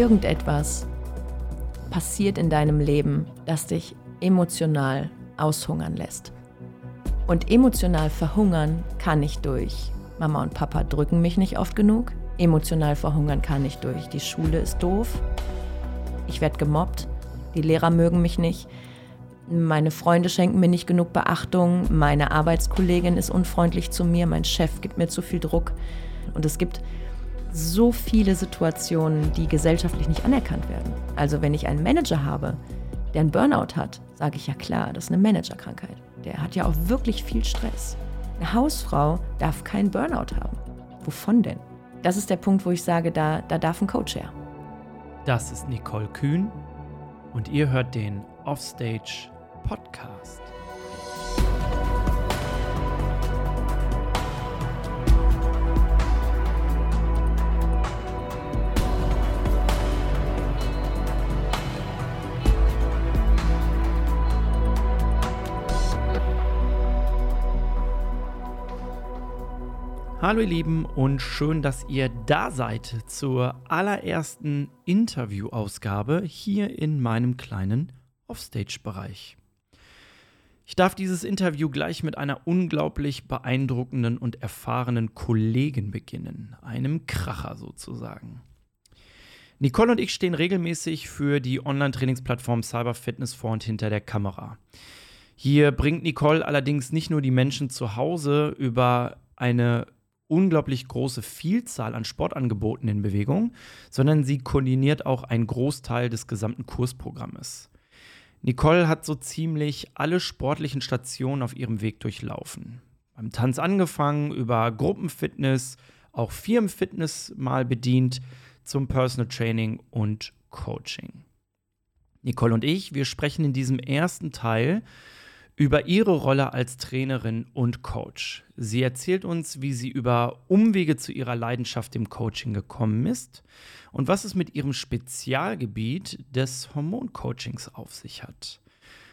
irgendetwas passiert in deinem Leben, das dich emotional aushungern lässt. Und emotional verhungern kann ich durch Mama und Papa drücken mich nicht oft genug. Emotional verhungern kann ich durch die Schule ist doof. Ich werde gemobbt. Die Lehrer mögen mich nicht. Meine Freunde schenken mir nicht genug Beachtung. Meine Arbeitskollegin ist unfreundlich zu mir. Mein Chef gibt mir zu viel Druck. Und es gibt so viele Situationen, die gesellschaftlich nicht anerkannt werden. Also wenn ich einen Manager habe, der einen Burnout hat, sage ich ja klar, das ist eine Managerkrankheit. Der hat ja auch wirklich viel Stress. Eine Hausfrau darf keinen Burnout haben. Wovon denn? Das ist der Punkt, wo ich sage, da, da darf ein Coach her. Das ist Nicole Kühn und ihr hört den Offstage Podcast. Hallo ihr Lieben und schön, dass ihr da seid zur allerersten Interviewausgabe hier in meinem kleinen Offstage-Bereich. Ich darf dieses Interview gleich mit einer unglaublich beeindruckenden und erfahrenen Kollegin beginnen, einem Kracher sozusagen. Nicole und ich stehen regelmäßig für die Online-Trainingsplattform Cyber Fitness vor und hinter der Kamera. Hier bringt Nicole allerdings nicht nur die Menschen zu Hause über eine unglaublich große Vielzahl an Sportangeboten in Bewegung, sondern sie koordiniert auch einen Großteil des gesamten Kursprogrammes. Nicole hat so ziemlich alle sportlichen Stationen auf ihrem Weg durchlaufen. Beim Tanz angefangen, über Gruppenfitness, auch Firmenfitness mal bedient, zum Personal Training und Coaching. Nicole und ich, wir sprechen in diesem ersten Teil über ihre Rolle als Trainerin und Coach. Sie erzählt uns, wie sie über Umwege zu ihrer Leidenschaft im Coaching gekommen ist und was es mit ihrem Spezialgebiet des Hormoncoachings auf sich hat.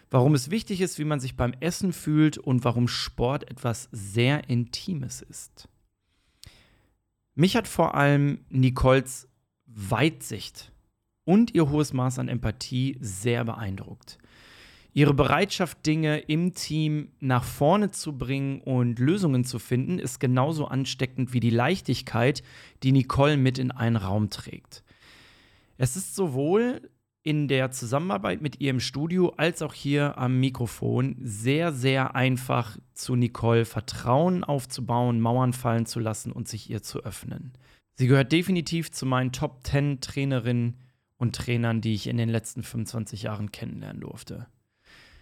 Warum es wichtig ist, wie man sich beim Essen fühlt und warum Sport etwas sehr Intimes ist. Mich hat vor allem Nicoles Weitsicht und ihr hohes Maß an Empathie sehr beeindruckt. Ihre Bereitschaft, Dinge im Team nach vorne zu bringen und Lösungen zu finden, ist genauso ansteckend wie die Leichtigkeit, die Nicole mit in einen Raum trägt. Es ist sowohl in der Zusammenarbeit mit ihr im Studio als auch hier am Mikrofon sehr, sehr einfach zu Nicole Vertrauen aufzubauen, Mauern fallen zu lassen und sich ihr zu öffnen. Sie gehört definitiv zu meinen Top 10 Trainerinnen und Trainern, die ich in den letzten 25 Jahren kennenlernen durfte.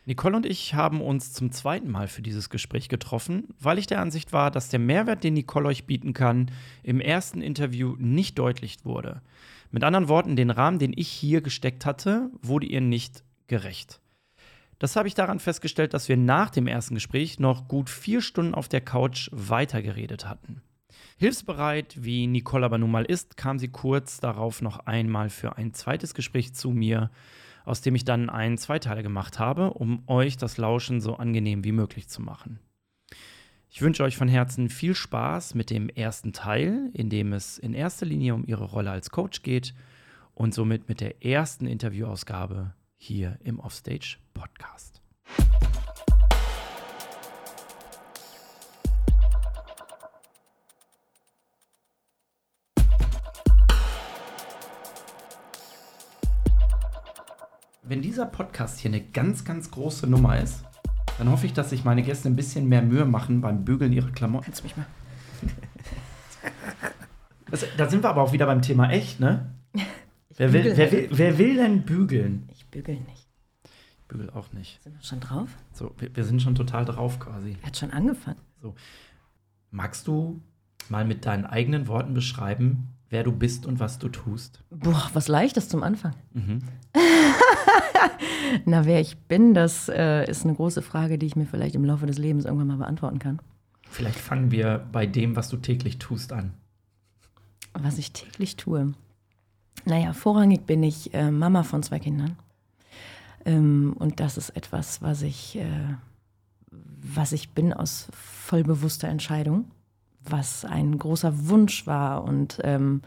Nicole und ich haben uns zum zweiten Mal für dieses Gespräch getroffen, weil ich der Ansicht war, dass der Mehrwert, den Nicole euch bieten kann, im ersten Interview nicht deutlich wurde. Mit anderen Worten, den Rahmen, den ich hier gesteckt hatte, wurde ihr nicht gerecht. Das habe ich daran festgestellt, dass wir nach dem ersten Gespräch noch gut vier Stunden auf der Couch weitergeredet hatten. Hilfsbereit, wie Nicole aber nun mal ist, kam sie kurz darauf noch einmal für ein zweites Gespräch zu mir aus dem ich dann einen Zweiteiler gemacht habe, um euch das Lauschen so angenehm wie möglich zu machen. Ich wünsche euch von Herzen viel Spaß mit dem ersten Teil, in dem es in erster Linie um ihre Rolle als Coach geht und somit mit der ersten Interviewausgabe hier im Offstage Podcast. Wenn dieser Podcast hier eine ganz, ganz große Nummer ist, dann hoffe ich, dass sich meine Gäste ein bisschen mehr Mühe machen beim Bügeln ihrer Klamotten. Kannst du mich mal? das, da sind wir aber auch wieder beim Thema echt, ne? Wer will, wer, will, wer will denn bügeln? Ich bügel nicht. Ich bügel auch nicht. Sind wir schon drauf? So, wir, wir sind schon total drauf quasi. Er hat schon angefangen. So. Magst du mal mit deinen eigenen Worten beschreiben, wer du bist und was du tust? Boah, was leichtes zum Anfang. Mhm. Na, wer ich bin, das äh, ist eine große Frage, die ich mir vielleicht im Laufe des Lebens irgendwann mal beantworten kann. Vielleicht fangen wir bei dem, was du täglich tust, an. Was ich täglich tue. Naja, vorrangig bin ich äh, Mama von zwei Kindern. Ähm, und das ist etwas, was ich, äh, was ich bin aus vollbewusster Entscheidung, was ein großer Wunsch war und ähm,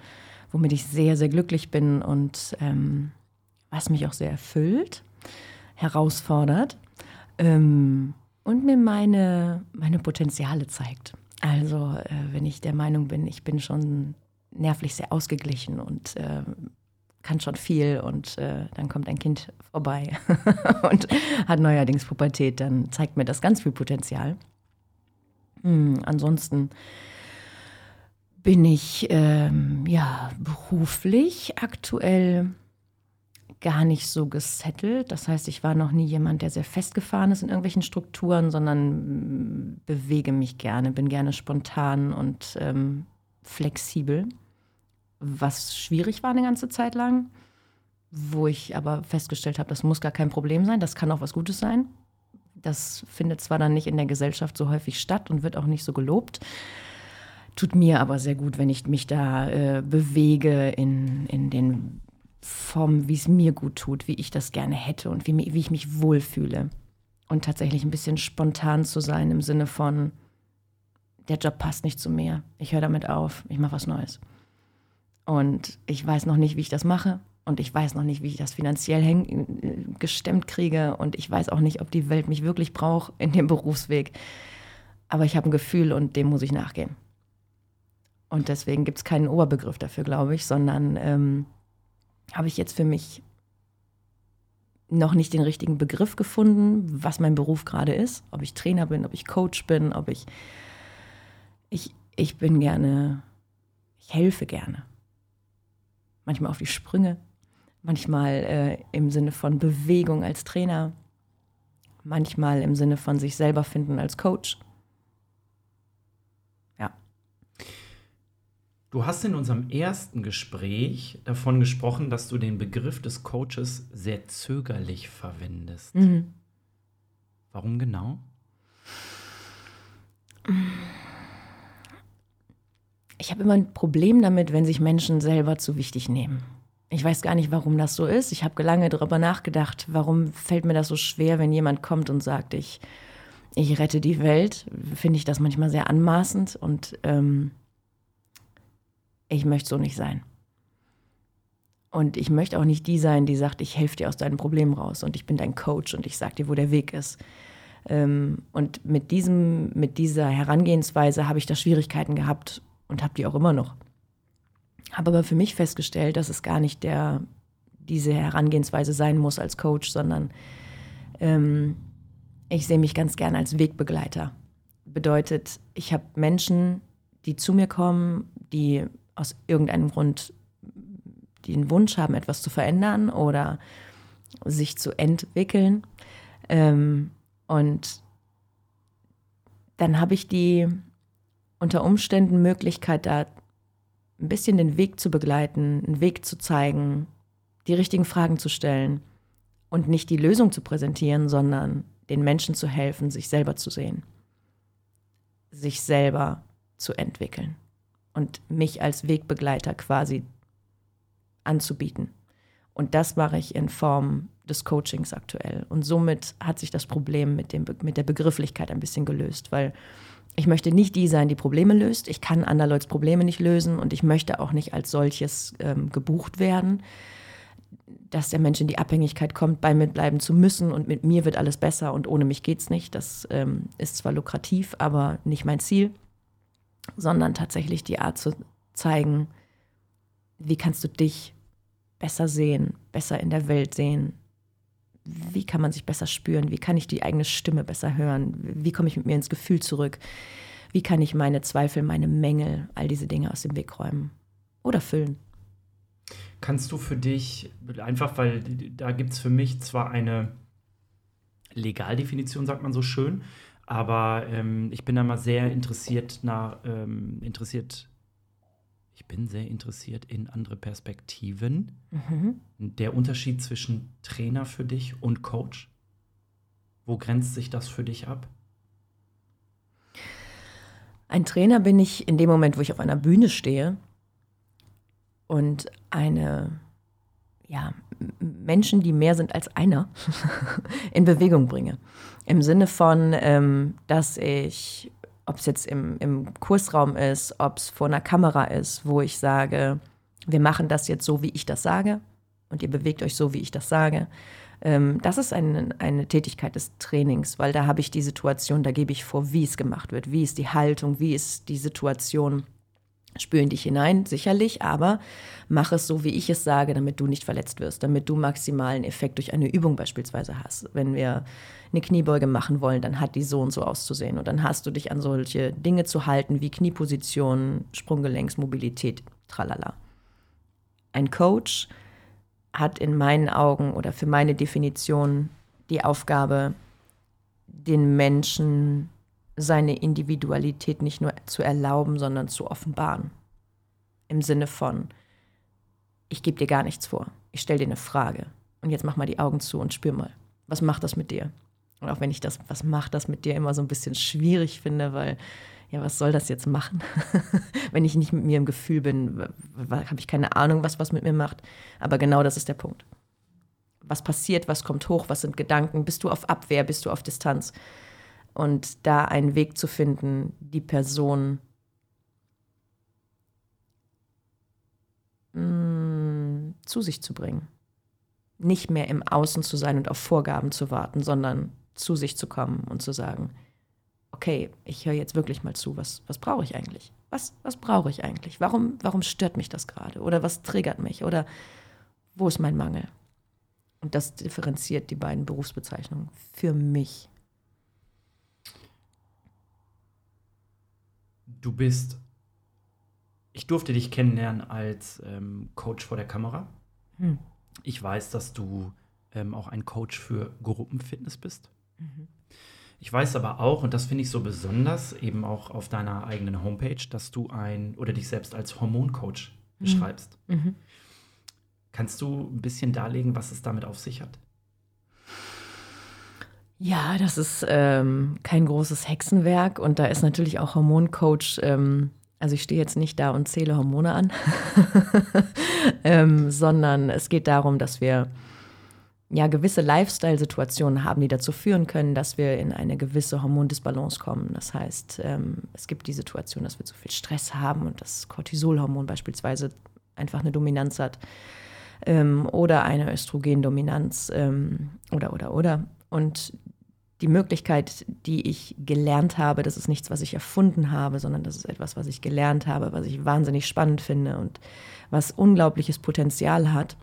womit ich sehr, sehr glücklich bin und ähm, was mich auch sehr erfüllt, herausfordert ähm, und mir meine, meine Potenziale zeigt. Also, äh, wenn ich der Meinung bin, ich bin schon nervlich sehr ausgeglichen und äh, kann schon viel und äh, dann kommt ein Kind vorbei und hat neuerdings Pubertät, dann zeigt mir das ganz viel Potenzial. Hm, ansonsten bin ich ähm, ja beruflich aktuell gar nicht so gesettelt. Das heißt, ich war noch nie jemand, der sehr festgefahren ist in irgendwelchen Strukturen, sondern mm, bewege mich gerne, bin gerne spontan und ähm, flexibel. Was schwierig war eine ganze Zeit lang, wo ich aber festgestellt habe, das muss gar kein Problem sein, das kann auch was Gutes sein. Das findet zwar dann nicht in der Gesellschaft so häufig statt und wird auch nicht so gelobt. Tut mir aber sehr gut, wenn ich mich da äh, bewege in, in den Formen, wie es mir gut tut, wie ich das gerne hätte und wie, wie ich mich wohlfühle. Und tatsächlich ein bisschen spontan zu sein im Sinne von, der Job passt nicht zu mir. Ich höre damit auf, ich mache was Neues. Und ich weiß noch nicht, wie ich das mache. Und ich weiß noch nicht, wie ich das finanziell häng, gestemmt kriege. Und ich weiß auch nicht, ob die Welt mich wirklich braucht in dem Berufsweg. Aber ich habe ein Gefühl und dem muss ich nachgehen. Und deswegen gibt es keinen Oberbegriff dafür, glaube ich, sondern ähm, habe ich jetzt für mich noch nicht den richtigen Begriff gefunden, was mein Beruf gerade ist. Ob ich Trainer bin, ob ich Coach bin, ob ich. Ich, ich bin gerne. Ich helfe gerne. Manchmal auf die Sprünge, manchmal äh, im Sinne von Bewegung als Trainer, manchmal im Sinne von sich selber finden als Coach. Ja. Du hast in unserem ersten Gespräch davon gesprochen, dass du den Begriff des Coaches sehr zögerlich verwendest. Mhm. Warum genau? Ich habe immer ein Problem damit, wenn sich Menschen selber zu wichtig nehmen. Ich weiß gar nicht, warum das so ist. Ich habe lange darüber nachgedacht, warum fällt mir das so schwer, wenn jemand kommt und sagt, ich, ich rette die Welt. Finde ich das manchmal sehr anmaßend und ähm, ich möchte so nicht sein. Und ich möchte auch nicht die sein, die sagt, ich helfe dir aus deinem Problem raus und ich bin dein Coach und ich sage dir, wo der Weg ist. Ähm, und mit, diesem, mit dieser Herangehensweise habe ich da Schwierigkeiten gehabt und habe die auch immer noch. Habe aber für mich festgestellt, dass es gar nicht der, diese Herangehensweise sein muss als Coach, sondern ähm, ich sehe mich ganz gerne als Wegbegleiter. Bedeutet, ich habe Menschen, die zu mir kommen, die aus irgendeinem Grund den Wunsch haben, etwas zu verändern oder sich zu entwickeln. Ähm, und dann habe ich die unter Umständen Möglichkeit, da ein bisschen den Weg zu begleiten, einen Weg zu zeigen, die richtigen Fragen zu stellen und nicht die Lösung zu präsentieren, sondern den Menschen zu helfen, sich selber zu sehen, sich selber zu entwickeln und mich als Wegbegleiter quasi anzubieten. Und das mache ich in Form des Coachings aktuell. Und somit hat sich das Problem mit, dem, mit der Begrifflichkeit ein bisschen gelöst, weil ich möchte nicht die sein, die Probleme löst. Ich kann anderer Probleme nicht lösen und ich möchte auch nicht als solches ähm, gebucht werden, dass der Mensch in die Abhängigkeit kommt, bei mir bleiben zu müssen und mit mir wird alles besser und ohne mich geht's nicht. Das ähm, ist zwar lukrativ, aber nicht mein Ziel sondern tatsächlich die Art zu zeigen, wie kannst du dich besser sehen, besser in der Welt sehen, wie kann man sich besser spüren, wie kann ich die eigene Stimme besser hören, wie komme ich mit mir ins Gefühl zurück, wie kann ich meine Zweifel, meine Mängel, all diese Dinge aus dem Weg räumen oder füllen. Kannst du für dich, einfach weil da gibt es für mich zwar eine Legaldefinition, sagt man so schön, aber ähm, ich bin da mal sehr interessiert nach, ähm, interessiert, ich bin sehr interessiert in andere Perspektiven. Mhm. Der Unterschied zwischen Trainer für dich und Coach. Wo grenzt sich das für dich ab? Ein Trainer bin ich in dem Moment, wo ich auf einer Bühne stehe und eine ja, Menschen, die mehr sind als einer, in Bewegung bringe. Im Sinne von, ähm, dass ich, ob es jetzt im, im Kursraum ist, ob es vor einer Kamera ist, wo ich sage, wir machen das jetzt so, wie ich das sage und ihr bewegt euch so, wie ich das sage. Ähm, das ist eine, eine Tätigkeit des Trainings, weil da habe ich die Situation, da gebe ich vor, wie es gemacht wird, wie ist die Haltung, wie ist die Situation. Spüren dich hinein, sicherlich, aber mach es so, wie ich es sage, damit du nicht verletzt wirst, damit du maximalen Effekt durch eine Übung beispielsweise hast. Wenn wir eine Kniebeuge machen wollen, dann hat die so und so auszusehen. Und dann hast du dich an solche Dinge zu halten wie Knieposition, Sprunggelenksmobilität, tralala. Ein Coach hat in meinen Augen oder für meine Definition die Aufgabe, den Menschen seine Individualität nicht nur zu erlauben, sondern zu offenbaren. Im Sinne von, ich gebe dir gar nichts vor, ich stelle dir eine Frage und jetzt mach mal die Augen zu und spür mal, was macht das mit dir? Und auch wenn ich das, was macht das mit dir, immer so ein bisschen schwierig finde, weil, ja, was soll das jetzt machen? wenn ich nicht mit mir im Gefühl bin, habe ich keine Ahnung, was was mit mir macht. Aber genau das ist der Punkt. Was passiert, was kommt hoch, was sind Gedanken? Bist du auf Abwehr, bist du auf Distanz? Und da einen Weg zu finden, die Person mh, mm, zu sich zu bringen. Nicht mehr im Außen zu sein und auf Vorgaben zu warten, sondern zu sich zu kommen und zu sagen, okay, ich höre jetzt wirklich mal zu, was, was brauche ich eigentlich? Was, was brauche ich eigentlich? Warum, warum stört mich das gerade? Oder was triggert mich? Oder wo ist mein Mangel? Und das differenziert die beiden Berufsbezeichnungen für mich. Du bist, ich durfte dich kennenlernen als ähm, Coach vor der Kamera. Hm. Ich weiß, dass du ähm, auch ein Coach für Gruppenfitness bist. Mhm. Ich weiß aber auch, und das finde ich so besonders, eben auch auf deiner eigenen Homepage, dass du ein oder dich selbst als Hormoncoach mhm. beschreibst. Mhm. Kannst du ein bisschen darlegen, was es damit auf sich hat? Ja, das ist ähm, kein großes Hexenwerk und da ist natürlich auch Hormoncoach. Ähm, also ich stehe jetzt nicht da und zähle Hormone an, ähm, sondern es geht darum, dass wir ja, gewisse Lifestyle-Situationen haben, die dazu führen können, dass wir in eine gewisse Hormondisbalance kommen. Das heißt, ähm, es gibt die Situation, dass wir zu viel Stress haben und das Cortisolhormon beispielsweise einfach eine Dominanz hat ähm, oder eine Östrogendominanz ähm, oder, oder, oder. Und die Möglichkeit, die ich gelernt habe, das ist nichts, was ich erfunden habe, sondern das ist etwas, was ich gelernt habe, was ich wahnsinnig spannend finde und was unglaubliches Potenzial hat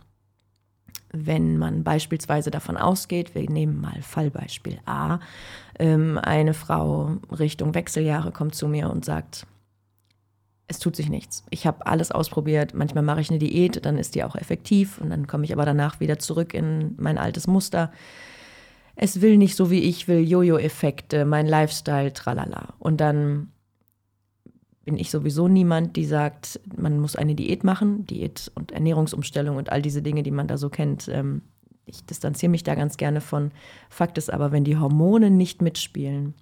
wenn man beispielsweise davon ausgeht, wir nehmen mal Fallbeispiel A, ähm, eine Frau Richtung Wechseljahre kommt zu mir und sagt, es tut sich nichts. Ich habe alles ausprobiert. Manchmal mache ich eine Diät, dann ist die auch effektiv und dann komme ich aber danach wieder zurück in mein altes Muster. Es will nicht so wie ich will, Jojo-Effekte, mein Lifestyle, tralala. Und dann bin ich sowieso niemand, die sagt, man muss eine Diät machen, Diät und Ernährungsumstellung und all diese Dinge, die man da so kennt. Ähm, ich distanziere mich da ganz gerne von. Fakt ist aber, wenn die Hormone nicht mitspielen,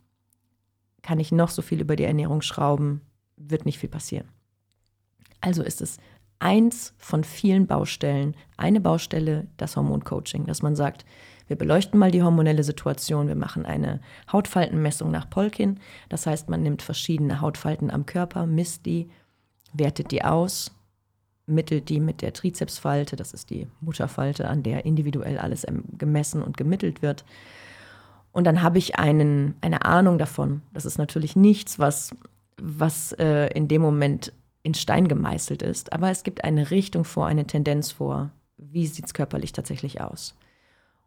kann ich noch so viel über die Ernährung schrauben, wird nicht viel passieren. Also ist es eins von vielen Baustellen, eine Baustelle, das Hormoncoaching, dass man sagt, wir beleuchten mal die hormonelle Situation. Wir machen eine Hautfaltenmessung nach Polkin. Das heißt, man nimmt verschiedene Hautfalten am Körper, misst die, wertet die aus, mittelt die mit der Trizepsfalte, das ist die Mutterfalte, an der individuell alles gemessen und gemittelt wird. Und dann habe ich einen, eine Ahnung davon. Das ist natürlich nichts, was, was äh, in dem Moment in Stein gemeißelt ist, aber es gibt eine Richtung vor, eine Tendenz vor. Wie sieht es körperlich tatsächlich aus?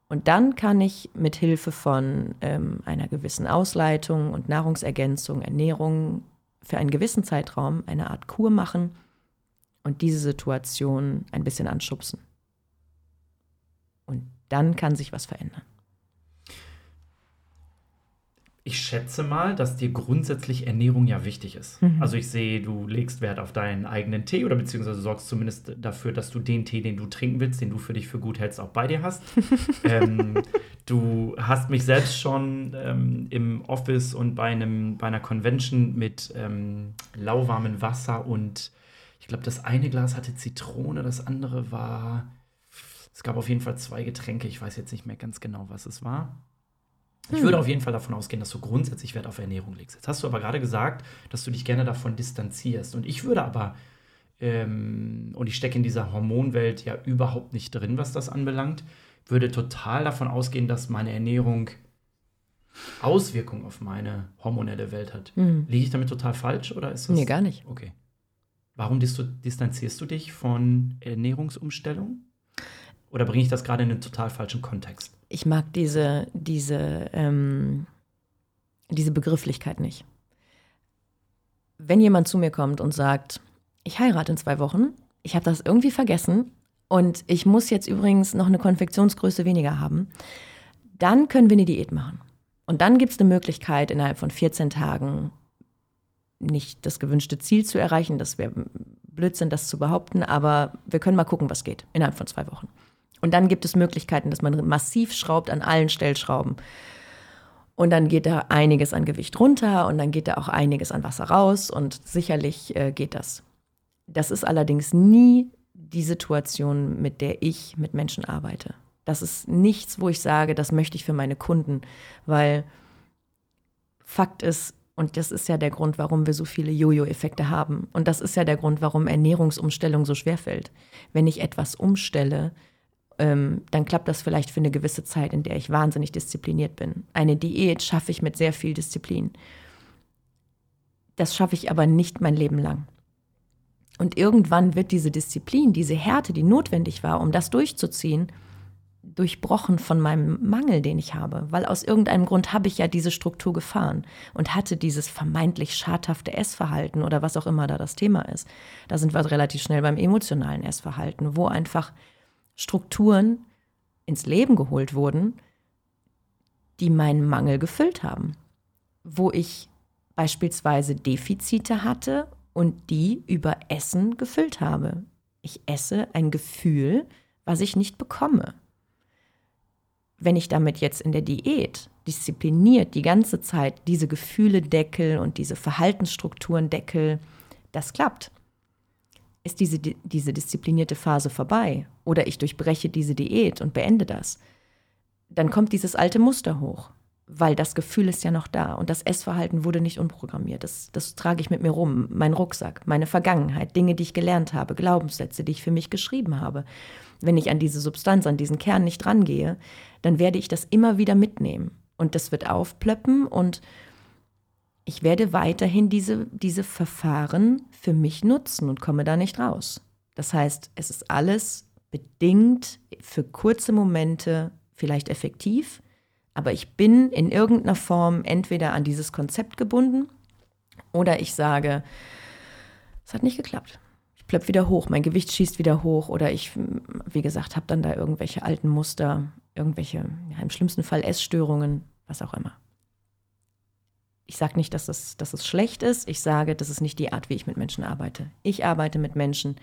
Und dann kann ich mit Hilfe von ähm, einer gewissen Ausleitung und Nahrungsergänzung, Ernährung für einen gewissen Zeitraum eine Art Kur machen und diese Situation ein bisschen anschubsen. Und dann kann sich was verändern. Ich schätze mal, dass dir grundsätzlich Ernährung ja wichtig ist. Mhm. Also ich sehe, du legst Wert auf deinen eigenen Tee oder beziehungsweise sorgst zumindest dafür, dass du den Tee, den du trinken willst, den du für dich für gut hältst, auch bei dir hast. ähm, du hast mich selbst schon ähm, im Office und bei, einem, bei einer Convention mit ähm, lauwarmem Wasser und ich glaube, das eine Glas hatte Zitrone, das andere war. Es gab auf jeden Fall zwei Getränke, ich weiß jetzt nicht mehr ganz genau, was es war. Ich würde hm. auf jeden Fall davon ausgehen, dass du grundsätzlich Wert auf Ernährung legst. Jetzt hast du aber gerade gesagt, dass du dich gerne davon distanzierst. Und ich würde aber ähm, und ich stecke in dieser Hormonwelt ja überhaupt nicht drin, was das anbelangt, würde total davon ausgehen, dass meine Ernährung Auswirkungen auf meine hormonelle Welt hat. Mhm. Liege ich damit total falsch oder ist das? Nee, gar nicht. Okay. Warum distanzierst du dich von Ernährungsumstellung? Oder bringe ich das gerade in einen total falschen Kontext? Ich mag diese, diese, ähm, diese Begrifflichkeit nicht. Wenn jemand zu mir kommt und sagt, ich heirate in zwei Wochen, ich habe das irgendwie vergessen und ich muss jetzt übrigens noch eine Konfektionsgröße weniger haben, dann können wir eine Diät machen. Und dann gibt es eine Möglichkeit, innerhalb von 14 Tagen nicht das gewünschte Ziel zu erreichen. Das wäre Blödsinn, das zu behaupten, aber wir können mal gucken, was geht innerhalb von zwei Wochen. Und dann gibt es Möglichkeiten, dass man massiv schraubt an allen Stellschrauben. Und dann geht da einiges an Gewicht runter und dann geht da auch einiges an Wasser raus und sicherlich äh, geht das. Das ist allerdings nie die Situation, mit der ich mit Menschen arbeite. Das ist nichts, wo ich sage, das möchte ich für meine Kunden, weil Fakt ist, und das ist ja der Grund, warum wir so viele Jojo-Effekte haben. Und das ist ja der Grund, warum Ernährungsumstellung so schwer fällt. Wenn ich etwas umstelle, ähm, dann klappt das vielleicht für eine gewisse Zeit, in der ich wahnsinnig diszipliniert bin. Eine Diät schaffe ich mit sehr viel Disziplin. Das schaffe ich aber nicht mein Leben lang. Und irgendwann wird diese Disziplin, diese Härte, die notwendig war, um das durchzuziehen, durchbrochen von meinem Mangel, den ich habe, weil aus irgendeinem Grund habe ich ja diese Struktur gefahren und hatte dieses vermeintlich schadhafte Essverhalten oder was auch immer da das Thema ist. Da sind wir relativ schnell beim emotionalen Essverhalten, wo einfach Strukturen ins Leben geholt wurden, die meinen Mangel gefüllt haben, wo ich beispielsweise Defizite hatte und die über Essen gefüllt habe. Ich esse ein Gefühl, was ich nicht bekomme. Wenn ich damit jetzt in der Diät diszipliniert die ganze Zeit diese Gefühle deckel und diese Verhaltensstrukturen deckel, das klappt. Ist diese, diese disziplinierte Phase vorbei oder ich durchbreche diese Diät und beende das, dann kommt dieses alte Muster hoch weil das Gefühl ist ja noch da und das Essverhalten wurde nicht unprogrammiert. Das, das trage ich mit mir rum, mein Rucksack, meine Vergangenheit, Dinge, die ich gelernt habe, Glaubenssätze, die ich für mich geschrieben habe. Wenn ich an diese Substanz, an diesen Kern nicht rangehe, dann werde ich das immer wieder mitnehmen und das wird aufplöppen und ich werde weiterhin diese, diese Verfahren für mich nutzen und komme da nicht raus. Das heißt, es ist alles bedingt für kurze Momente vielleicht effektiv, aber ich bin in irgendeiner Form entweder an dieses Konzept gebunden oder ich sage, es hat nicht geklappt. Ich plöpp wieder hoch, mein Gewicht schießt wieder hoch oder ich, wie gesagt, habe dann da irgendwelche alten Muster, irgendwelche, ja, im schlimmsten Fall Essstörungen, was auch immer. Ich sage nicht, dass es, dass es schlecht ist. Ich sage, das ist nicht die Art, wie ich mit Menschen arbeite. Ich arbeite mit Menschen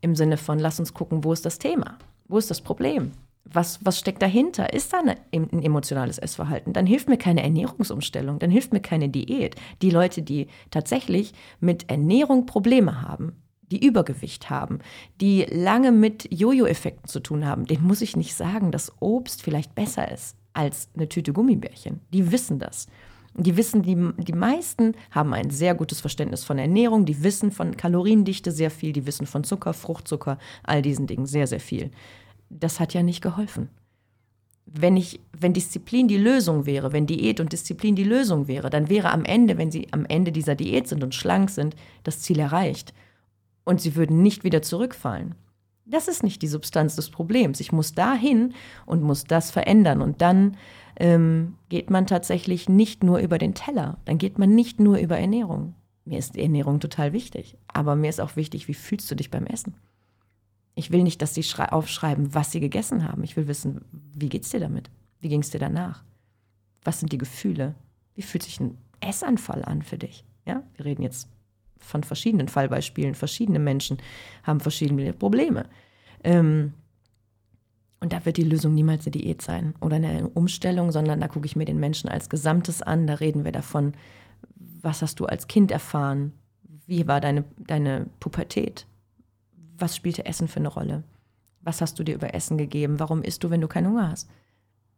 im Sinne von, lass uns gucken, wo ist das Thema? Wo ist das Problem? was, was steckt dahinter? Ist da ein emotionales Essverhalten? Dann hilft mir keine Ernährungsumstellung, dann hilft mir keine Diät. Die Leute, die tatsächlich mit Ernährung Probleme haben, die Übergewicht haben, die lange mit Jojo-Effekten zu tun haben, denen muss ich nicht sagen, dass Obst vielleicht besser ist als eine Tüte Gummibärchen. Die wissen das. Die wissen, die, die meisten haben ein sehr gutes Verständnis von Ernährung, die wissen von Kaloriendichte sehr viel, die wissen von Zucker, Fruchtzucker, all diesen Dingen sehr, sehr viel das hat ja nicht geholfen. Wenn, ich, wenn Disziplin die Lösung wäre, wenn Diät und Disziplin die Lösung wäre, dann wäre am Ende, wenn sie am Ende dieser Diät sind und schlank sind, das Ziel erreicht. Und sie würden nicht wieder zurückfallen. Das ist nicht die Substanz des Problems. Ich muss dahin und muss das verändern. Und dann ähm, geht man tatsächlich nicht nur über den Teller. Dann geht man nicht nur über Ernährung. Mir ist die Ernährung total wichtig. Aber mir ist auch wichtig, wie fühlst du dich beim Essen? Ich will nicht, dass sie aufschreiben, was sie gegessen haben. Ich will wissen, wie geht's dir damit? Wie ging es dir danach? Was sind die Gefühle? Wie fühlt sich ein Essanfall an für dich? Ja, wir reden jetzt von verschiedenen Fallbeispielen. Verschiedene Menschen haben verschiedene Probleme. Ähm, und da wird die Lösung niemals eine Diät sein oder eine Umstellung, sondern da gucke ich mir den Menschen als Gesamtes an. Da reden wir davon, was hast du als Kind erfahren? Wie war deine, deine Pubertät? was spielte Essen für eine Rolle? Was hast du dir über Essen gegeben? Warum isst du, wenn du keinen Hunger hast?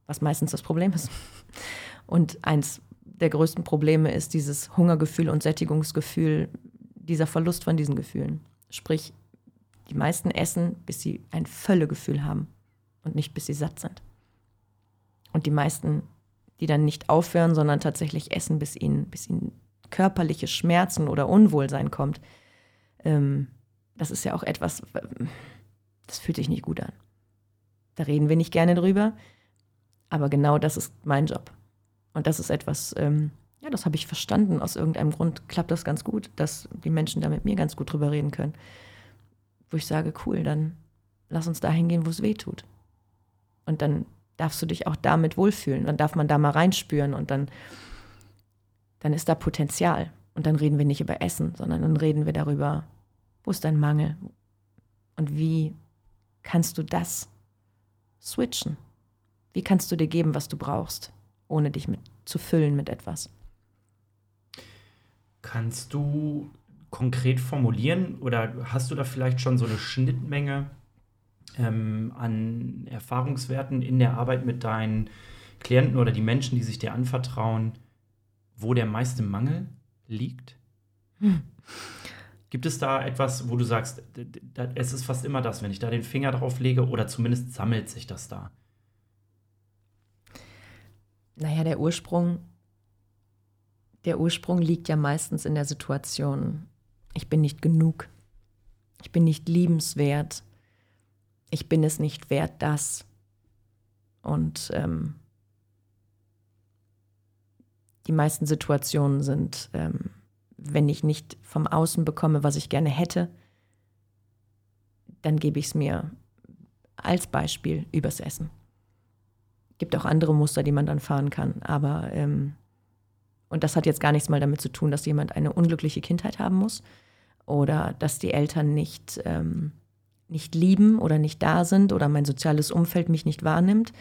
Was meistens das Problem ist. Und eins der größten Probleme ist dieses Hungergefühl und Sättigungsgefühl, dieser Verlust von diesen Gefühlen. Sprich, die meisten essen, bis sie ein Völlegefühl haben und nicht bis sie satt sind. Und die meisten, die dann nicht aufhören, sondern tatsächlich essen, bis ihnen, bis ihnen körperliche Schmerzen oder Unwohlsein kommt, ähm, das ist ja auch etwas, das fühlt sich nicht gut an. Da reden wir nicht gerne drüber, aber genau das ist mein Job. Und das ist etwas, ähm, ja, das habe ich verstanden. Aus irgendeinem Grund klappt das ganz gut, dass die Menschen da mit mir ganz gut drüber reden können. Wo ich sage, cool, dann lass uns dahin gehen, wo es weh tut. Und dann darfst du dich auch damit wohlfühlen. Dann darf man da mal reinspüren und dann, dann ist da Potenzial. Und dann reden wir nicht über Essen, sondern dann reden wir darüber, wo ist dein Mangel und wie kannst du das switchen? Wie kannst du dir geben, was du brauchst, ohne dich mit zu füllen mit etwas? Kannst du konkret formulieren oder hast du da vielleicht schon so eine Schnittmenge ähm, an Erfahrungswerten in der Arbeit mit deinen Klienten oder die Menschen, die sich dir anvertrauen, wo der meiste Mangel liegt? Hm. Gibt es da etwas, wo du sagst, es ist fast immer das, wenn ich da den Finger drauf lege oder zumindest sammelt sich das da? Naja, der Ursprung, der Ursprung liegt ja meistens in der Situation, ich bin nicht genug, ich bin nicht liebenswert, ich bin es nicht wert, das. Und ähm, die meisten Situationen sind, ähm, wenn ich nicht vom Außen bekomme, was ich gerne hätte, dann gebe ich es mir als Beispiel übers Essen. Gibt auch andere Muster, die man dann fahren kann, aber ähm, und das hat jetzt gar nichts mal damit zu tun, dass jemand eine unglückliche Kindheit haben muss oder dass die Eltern nicht ähm, nicht lieben oder nicht da sind oder mein soziales Umfeld mich nicht wahrnimmt.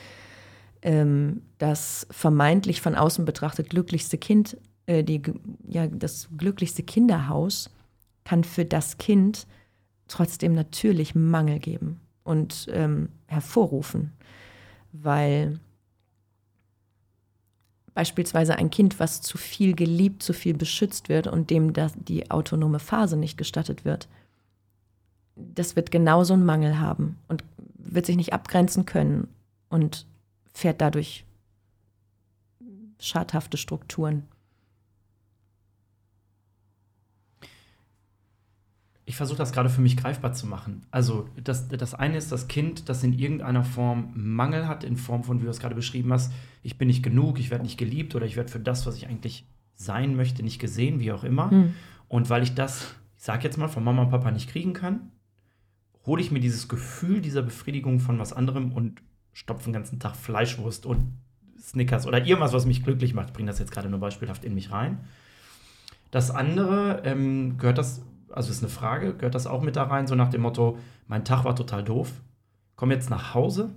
Ähm, das vermeintlich von außen betrachtet glücklichste Kind, äh, die, ja, das glücklichste Kinderhaus kann für das Kind trotzdem natürlich Mangel geben und ähm, hervorrufen, weil beispielsweise ein Kind, was zu viel geliebt, zu viel beschützt wird und dem die autonome Phase nicht gestattet wird, das wird genauso einen Mangel haben und wird sich nicht abgrenzen können und fährt dadurch schadhafte Strukturen. Ich versuche das gerade für mich greifbar zu machen. Also das, das eine ist das Kind, das in irgendeiner Form Mangel hat, in Form von, wie du es gerade beschrieben hast, ich bin nicht genug, ich werde nicht geliebt oder ich werde für das, was ich eigentlich sein möchte, nicht gesehen, wie auch immer. Hm. Und weil ich das, ich sage jetzt mal, von Mama und Papa nicht kriegen kann, hole ich mir dieses Gefühl dieser Befriedigung von was anderem und stopfe den ganzen Tag Fleischwurst und Snickers oder irgendwas, was mich glücklich macht. Ich bringe das jetzt gerade nur beispielhaft in mich rein. Das andere, ähm, gehört das, also ist eine Frage, gehört das auch mit da rein, so nach dem Motto, mein Tag war total doof, komme jetzt nach Hause,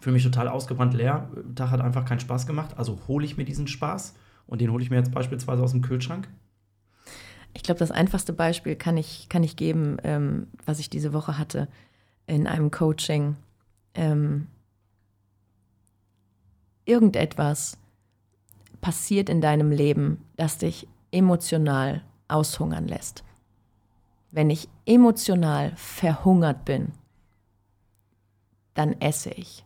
fühle mich total ausgebrannt leer, Tag hat einfach keinen Spaß gemacht, also hole ich mir diesen Spaß und den hole ich mir jetzt beispielsweise aus dem Kühlschrank? Ich glaube, das einfachste Beispiel kann ich, kann ich geben, ähm, was ich diese Woche hatte in einem Coaching. Ähm, irgendetwas passiert in deinem Leben, das dich emotional aushungern lässt. Wenn ich emotional verhungert bin, dann esse ich.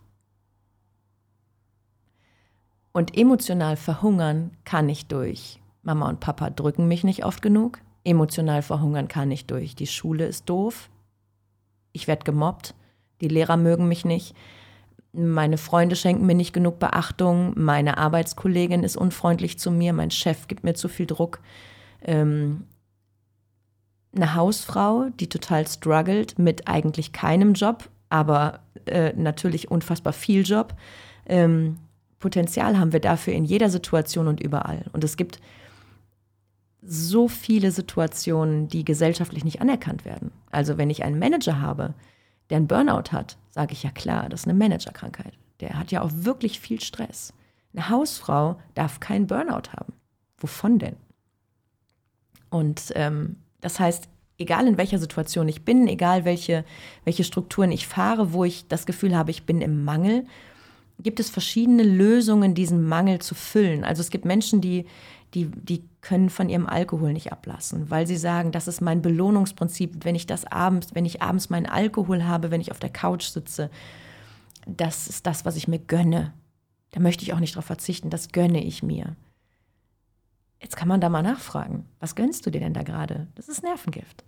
Und emotional verhungern kann ich durch Mama und Papa drücken mich nicht oft genug. Emotional verhungern kann ich durch. Die Schule ist doof. Ich werde gemobbt. Die Lehrer mögen mich nicht. Meine Freunde schenken mir nicht genug Beachtung. Meine Arbeitskollegin ist unfreundlich zu mir. Mein Chef gibt mir zu viel Druck. Ähm, eine Hausfrau, die total struggelt mit eigentlich keinem Job, aber äh, natürlich unfassbar viel Job. Ähm, Potenzial haben wir dafür in jeder Situation und überall. Und es gibt so viele Situationen, die gesellschaftlich nicht anerkannt werden. Also wenn ich einen Manager habe, der einen Burnout hat, sage ich ja klar, das ist eine Managerkrankheit. Der hat ja auch wirklich viel Stress. Eine Hausfrau darf keinen Burnout haben. Wovon denn? Und ähm, das heißt, egal in welcher Situation ich bin, egal welche, welche Strukturen ich fahre, wo ich das Gefühl habe, ich bin im Mangel, gibt es verschiedene Lösungen, diesen Mangel zu füllen. Also es gibt Menschen, die, die, die können von ihrem Alkohol nicht ablassen, weil sie sagen, das ist mein Belohnungsprinzip, wenn ich das abends, wenn ich abends meinen Alkohol habe, wenn ich auf der Couch sitze, das ist das, was ich mir gönne. Da möchte ich auch nicht darauf verzichten, das gönne ich mir. Jetzt kann man da mal nachfragen, was gönnst du dir denn da gerade? Das ist Nervengift.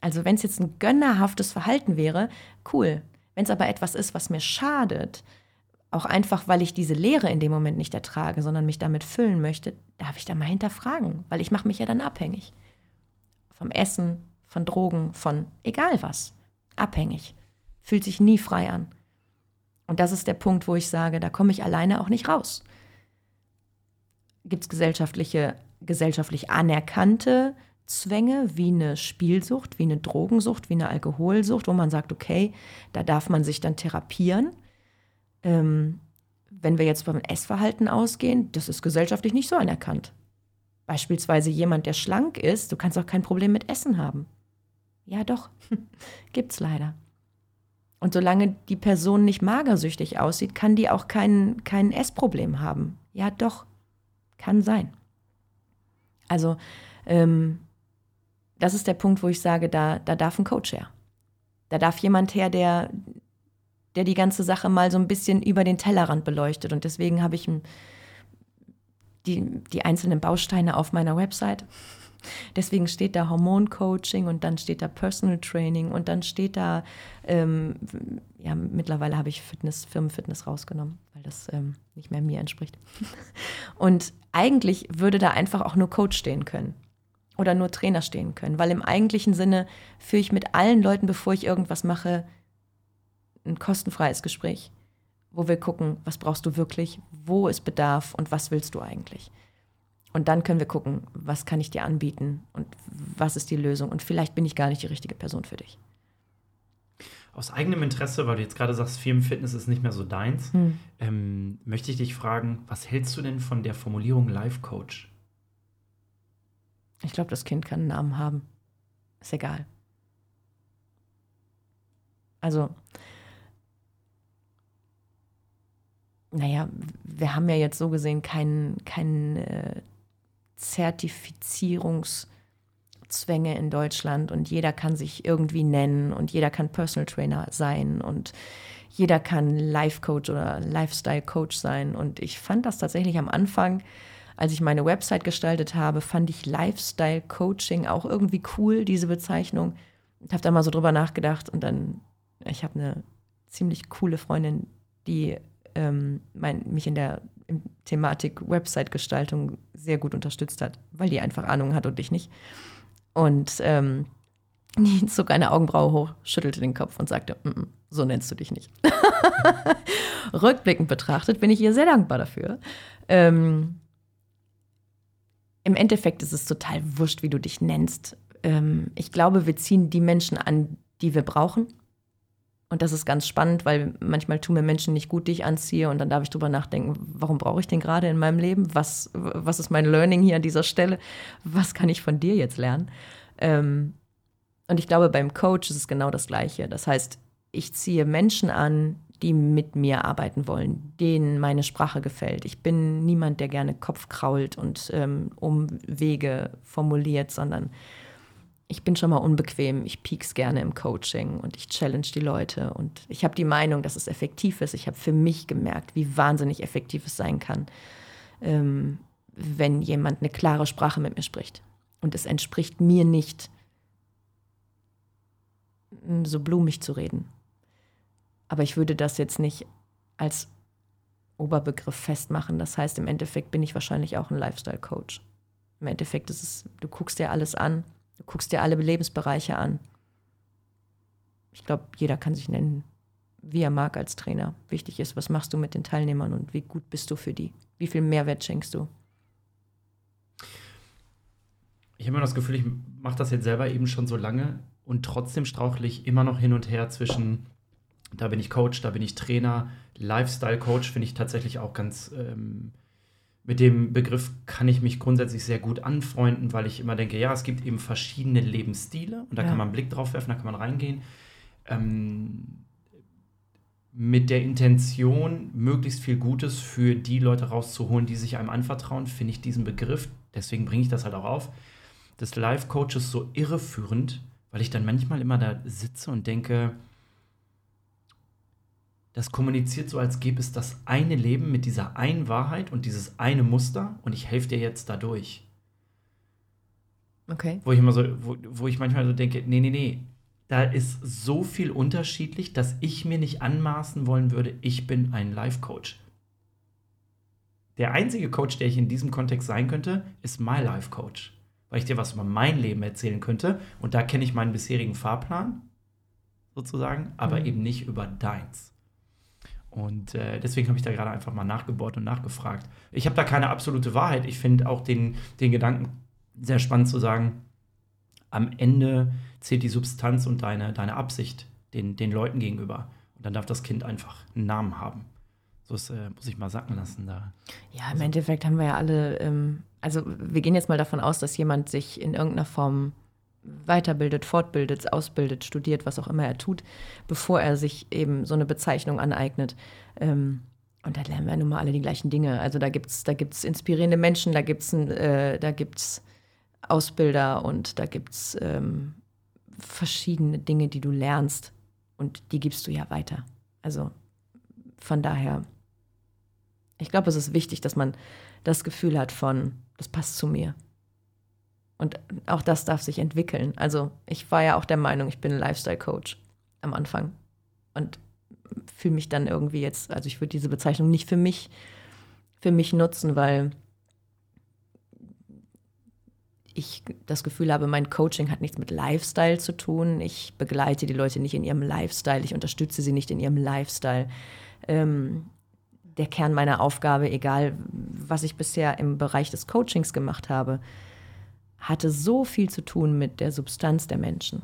Also wenn es jetzt ein gönnerhaftes Verhalten wäre, cool. Wenn es aber etwas ist, was mir schadet, auch einfach, weil ich diese Leere in dem Moment nicht ertrage, sondern mich damit füllen möchte, darf ich da mal hinterfragen, weil ich mache mich ja dann abhängig. Vom Essen, von Drogen, von egal was. Abhängig. Fühlt sich nie frei an. Und das ist der Punkt, wo ich sage, da komme ich alleine auch nicht raus. Gibt es gesellschaftliche, gesellschaftlich anerkannte Zwänge wie eine Spielsucht, wie eine Drogensucht, wie eine Alkoholsucht, wo man sagt, okay, da darf man sich dann therapieren ähm, wenn wir jetzt vom Essverhalten ausgehen, das ist gesellschaftlich nicht so anerkannt. Beispielsweise jemand, der schlank ist, du kannst auch kein Problem mit Essen haben. Ja, doch, gibt's leider. Und solange die Person nicht magersüchtig aussieht, kann die auch kein, kein Essproblem haben. Ja, doch, kann sein. Also, ähm, das ist der Punkt, wo ich sage, da, da darf ein Coach her. Da darf jemand her, der, der die ganze Sache mal so ein bisschen über den Tellerrand beleuchtet. Und deswegen habe ich die, die einzelnen Bausteine auf meiner Website. Deswegen steht da Hormoncoaching und dann steht da Personal Training und dann steht da, ähm, ja, mittlerweile habe ich Fitness, Firmenfitness rausgenommen, weil das ähm, nicht mehr mir entspricht. Und eigentlich würde da einfach auch nur Coach stehen können oder nur Trainer stehen können, weil im eigentlichen Sinne führe ich mit allen Leuten, bevor ich irgendwas mache, ein kostenfreies Gespräch, wo wir gucken, was brauchst du wirklich, wo ist Bedarf und was willst du eigentlich. Und dann können wir gucken, was kann ich dir anbieten und was ist die Lösung. Und vielleicht bin ich gar nicht die richtige Person für dich. Aus eigenem Interesse, weil du jetzt gerade sagst, Firmenfitness ist nicht mehr so deins, hm. ähm, möchte ich dich fragen, was hältst du denn von der Formulierung Life Coach? Ich glaube, das Kind kann einen Namen haben. Ist egal. Also, naja, wir haben ja jetzt so gesehen keinen kein, äh, Zertifizierungszwänge in Deutschland und jeder kann sich irgendwie nennen und jeder kann Personal Trainer sein und jeder kann Life Coach oder Lifestyle Coach sein. Und ich fand das tatsächlich am Anfang, als ich meine Website gestaltet habe, fand ich Lifestyle Coaching auch irgendwie cool, diese Bezeichnung. Ich habe da mal so drüber nachgedacht und dann, ich habe eine ziemlich coole Freundin, die ähm, mein, mich in der in Thematik Website-Gestaltung sehr gut unterstützt hat, weil die einfach Ahnung hat und ich nicht. Und ähm, die zog eine Augenbraue hoch, schüttelte den Kopf und sagte, mm -mm, so nennst du dich nicht. Rückblickend betrachtet bin ich ihr sehr dankbar dafür. Ähm, Im Endeffekt ist es total wurscht, wie du dich nennst. Ähm, ich glaube, wir ziehen die Menschen an, die wir brauchen. Und das ist ganz spannend, weil manchmal tun mir Menschen nicht gut, die ich anziehe. Und dann darf ich drüber nachdenken, warum brauche ich den gerade in meinem Leben? Was, was ist mein Learning hier an dieser Stelle? Was kann ich von dir jetzt lernen? Ähm, und ich glaube, beim Coach ist es genau das Gleiche. Das heißt, ich ziehe Menschen an, die mit mir arbeiten wollen, denen meine Sprache gefällt. Ich bin niemand, der gerne Kopf krault und ähm, Umwege formuliert, sondern ich bin schon mal unbequem, ich piek's gerne im Coaching und ich challenge die Leute und ich habe die Meinung, dass es effektiv ist. Ich habe für mich gemerkt, wie wahnsinnig effektiv es sein kann, ähm, wenn jemand eine klare Sprache mit mir spricht. Und es entspricht mir nicht, so blumig zu reden. Aber ich würde das jetzt nicht als Oberbegriff festmachen. Das heißt, im Endeffekt bin ich wahrscheinlich auch ein Lifestyle-Coach. Im Endeffekt ist es, du guckst dir alles an Du guckst dir alle Lebensbereiche an. Ich glaube, jeder kann sich nennen, wie er mag als Trainer. Wichtig ist, was machst du mit den Teilnehmern und wie gut bist du für die? Wie viel Mehrwert schenkst du? Ich habe immer das Gefühl, ich mache das jetzt selber eben schon so lange und trotzdem strauchle ich immer noch hin und her zwischen, da bin ich Coach, da bin ich Trainer, Lifestyle-Coach finde ich tatsächlich auch ganz ähm, mit dem Begriff kann ich mich grundsätzlich sehr gut anfreunden, weil ich immer denke, ja, es gibt eben verschiedene Lebensstile und da ja. kann man einen Blick drauf werfen, da kann man reingehen. Ähm, mit der Intention, möglichst viel Gutes für die Leute rauszuholen, die sich einem anvertrauen, finde ich diesen Begriff deswegen bringe ich das halt auch auf, des Life-Coaches so irreführend, weil ich dann manchmal immer da sitze und denke, das kommuniziert so, als gäbe es das eine Leben mit dieser einen Wahrheit und dieses eine Muster und ich helfe dir jetzt dadurch. Okay. Wo ich immer so, wo, wo ich manchmal so denke, nee, nee, nee, da ist so viel unterschiedlich, dass ich mir nicht anmaßen wollen würde, ich bin ein Life-Coach. Der einzige Coach, der ich in diesem Kontext sein könnte, ist My Life Coach. Weil ich dir was über mein Leben erzählen könnte. Und da kenne ich meinen bisherigen Fahrplan, sozusagen, aber mhm. eben nicht über deins. Und äh, deswegen habe ich da gerade einfach mal nachgebohrt und nachgefragt. Ich habe da keine absolute Wahrheit. Ich finde auch den, den Gedanken sehr spannend zu sagen, am Ende zählt die Substanz und deine, deine Absicht den, den Leuten gegenüber. Und dann darf das Kind einfach einen Namen haben. So ist, äh, muss ich mal sacken lassen da. Ja, im also. Endeffekt haben wir ja alle, ähm, also wir gehen jetzt mal davon aus, dass jemand sich in irgendeiner Form weiterbildet, fortbildet, ausbildet, studiert, was auch immer er tut, bevor er sich eben so eine Bezeichnung aneignet. Ähm, und da lernen wir nun mal alle die gleichen Dinge. Also da gibt es da gibt's inspirierende Menschen, da gibt es äh, Ausbilder und da gibt es ähm, verschiedene Dinge, die du lernst und die gibst du ja weiter. Also von daher, ich glaube, es ist wichtig, dass man das Gefühl hat von, das passt zu mir. Und auch das darf sich entwickeln. Also ich war ja auch der Meinung, ich bin Lifestyle-Coach am Anfang und fühle mich dann irgendwie jetzt, also ich würde diese Bezeichnung nicht für mich, für mich nutzen, weil ich das Gefühl habe, mein Coaching hat nichts mit Lifestyle zu tun. Ich begleite die Leute nicht in ihrem Lifestyle, ich unterstütze sie nicht in ihrem Lifestyle. Ähm, der Kern meiner Aufgabe, egal was ich bisher im Bereich des Coachings gemacht habe, hatte so viel zu tun mit der Substanz der Menschen.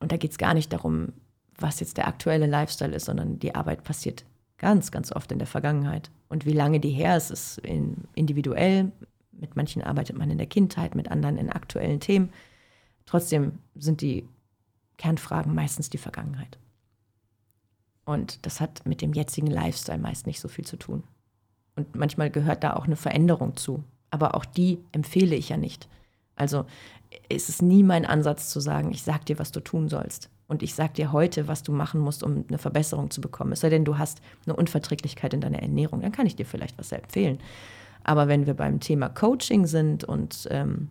Und da geht es gar nicht darum, was jetzt der aktuelle Lifestyle ist, sondern die Arbeit passiert ganz, ganz oft in der Vergangenheit. Und wie lange die her ist, ist individuell, mit manchen arbeitet man in der Kindheit, mit anderen in aktuellen Themen. Trotzdem sind die Kernfragen meistens die Vergangenheit. Und das hat mit dem jetzigen Lifestyle meist nicht so viel zu tun. Und manchmal gehört da auch eine Veränderung zu. Aber auch die empfehle ich ja nicht. Also ist es nie mein Ansatz zu sagen, ich sag dir, was du tun sollst. Und ich sag dir heute, was du machen musst, um eine Verbesserung zu bekommen. Es sei denn, du hast eine Unverträglichkeit in deiner Ernährung, dann kann ich dir vielleicht was empfehlen. Aber wenn wir beim Thema Coaching sind und ähm,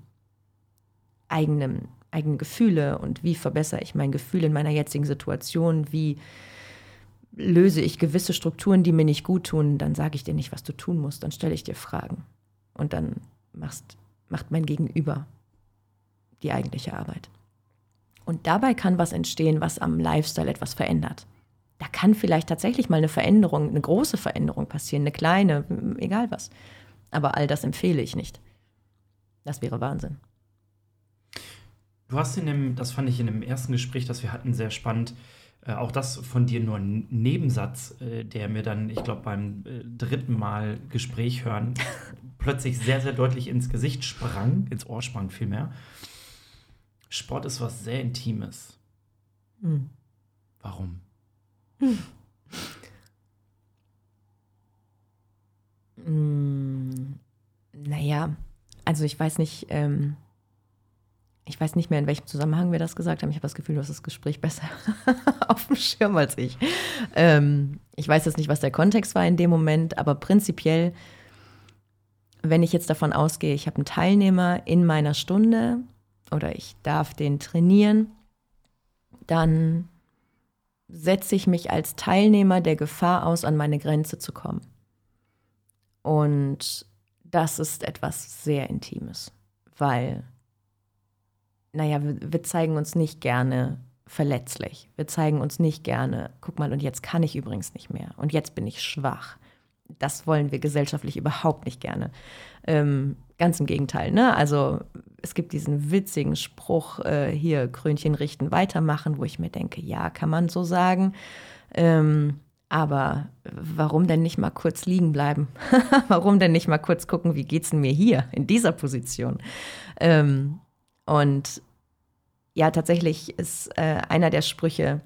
eigenen, eigene Gefühle und wie verbessere ich mein Gefühl in meiner jetzigen Situation, wie löse ich gewisse Strukturen, die mir nicht gut tun, dann sage ich dir nicht, was du tun musst, dann stelle ich dir Fragen. Und dann machst, macht mein Gegenüber die eigentliche Arbeit. Und dabei kann was entstehen, was am Lifestyle etwas verändert. Da kann vielleicht tatsächlich mal eine Veränderung, eine große Veränderung passieren, eine kleine, egal was. Aber all das empfehle ich nicht. Das wäre Wahnsinn. Du hast in dem, das fand ich in dem ersten Gespräch, das wir hatten, sehr spannend, äh, auch das von dir nur ein Nebensatz, äh, der mir dann, ich glaube, beim äh, dritten Mal Gespräch hören, plötzlich sehr, sehr deutlich ins Gesicht sprang, ins Ohr sprang vielmehr. Sport ist was sehr Intimes. Hm. Warum? Hm. Naja, also ich weiß nicht, ähm, ich weiß nicht mehr, in welchem Zusammenhang wir das gesagt haben. Ich habe das Gefühl, du hast das Gespräch besser auf dem Schirm als ich. Ähm, ich weiß jetzt nicht, was der Kontext war in dem Moment, aber prinzipiell, wenn ich jetzt davon ausgehe, ich habe einen Teilnehmer in meiner Stunde oder ich darf den trainieren, dann setze ich mich als Teilnehmer der Gefahr aus, an meine Grenze zu kommen. Und das ist etwas sehr Intimes, weil, naja, wir, zeigen uns nicht gerne verletzlich. Wir zeigen uns nicht gerne, guck mal, und jetzt kann ich übrigens nicht mehr. Und jetzt bin ich schwach. Das wollen wir gesellschaftlich überhaupt nicht gerne. Ähm, ganz im Gegenteil, ne? Also es gibt diesen witzigen Spruch, äh, hier Krönchen richten, weitermachen, wo ich mir denke, ja, kann man so sagen. Ähm, aber warum denn nicht mal kurz liegen bleiben? warum denn nicht mal kurz gucken, wie geht's denn mir hier in dieser Position? Ähm, und ja, tatsächlich ist äh, einer der Sprüche,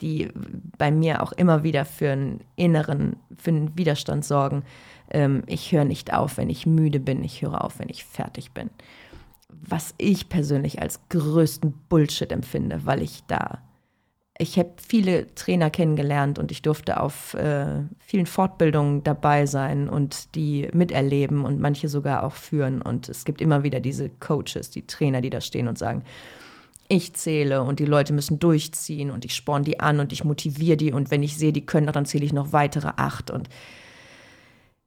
die bei mir auch immer wieder für einen inneren, für einen Widerstand sorgen. Ähm, ich höre nicht auf, wenn ich müde bin, ich höre auf, wenn ich fertig bin. Was ich persönlich als größten Bullshit empfinde, weil ich da ich habe viele Trainer kennengelernt und ich durfte auf äh, vielen Fortbildungen dabei sein und die miterleben und manche sogar auch führen. Und es gibt immer wieder diese Coaches, die Trainer, die da stehen und sagen, ich zähle und die Leute müssen durchziehen und ich sporn die an und ich motiviere die und wenn ich sehe, die können, dann zähle ich noch weitere acht. Und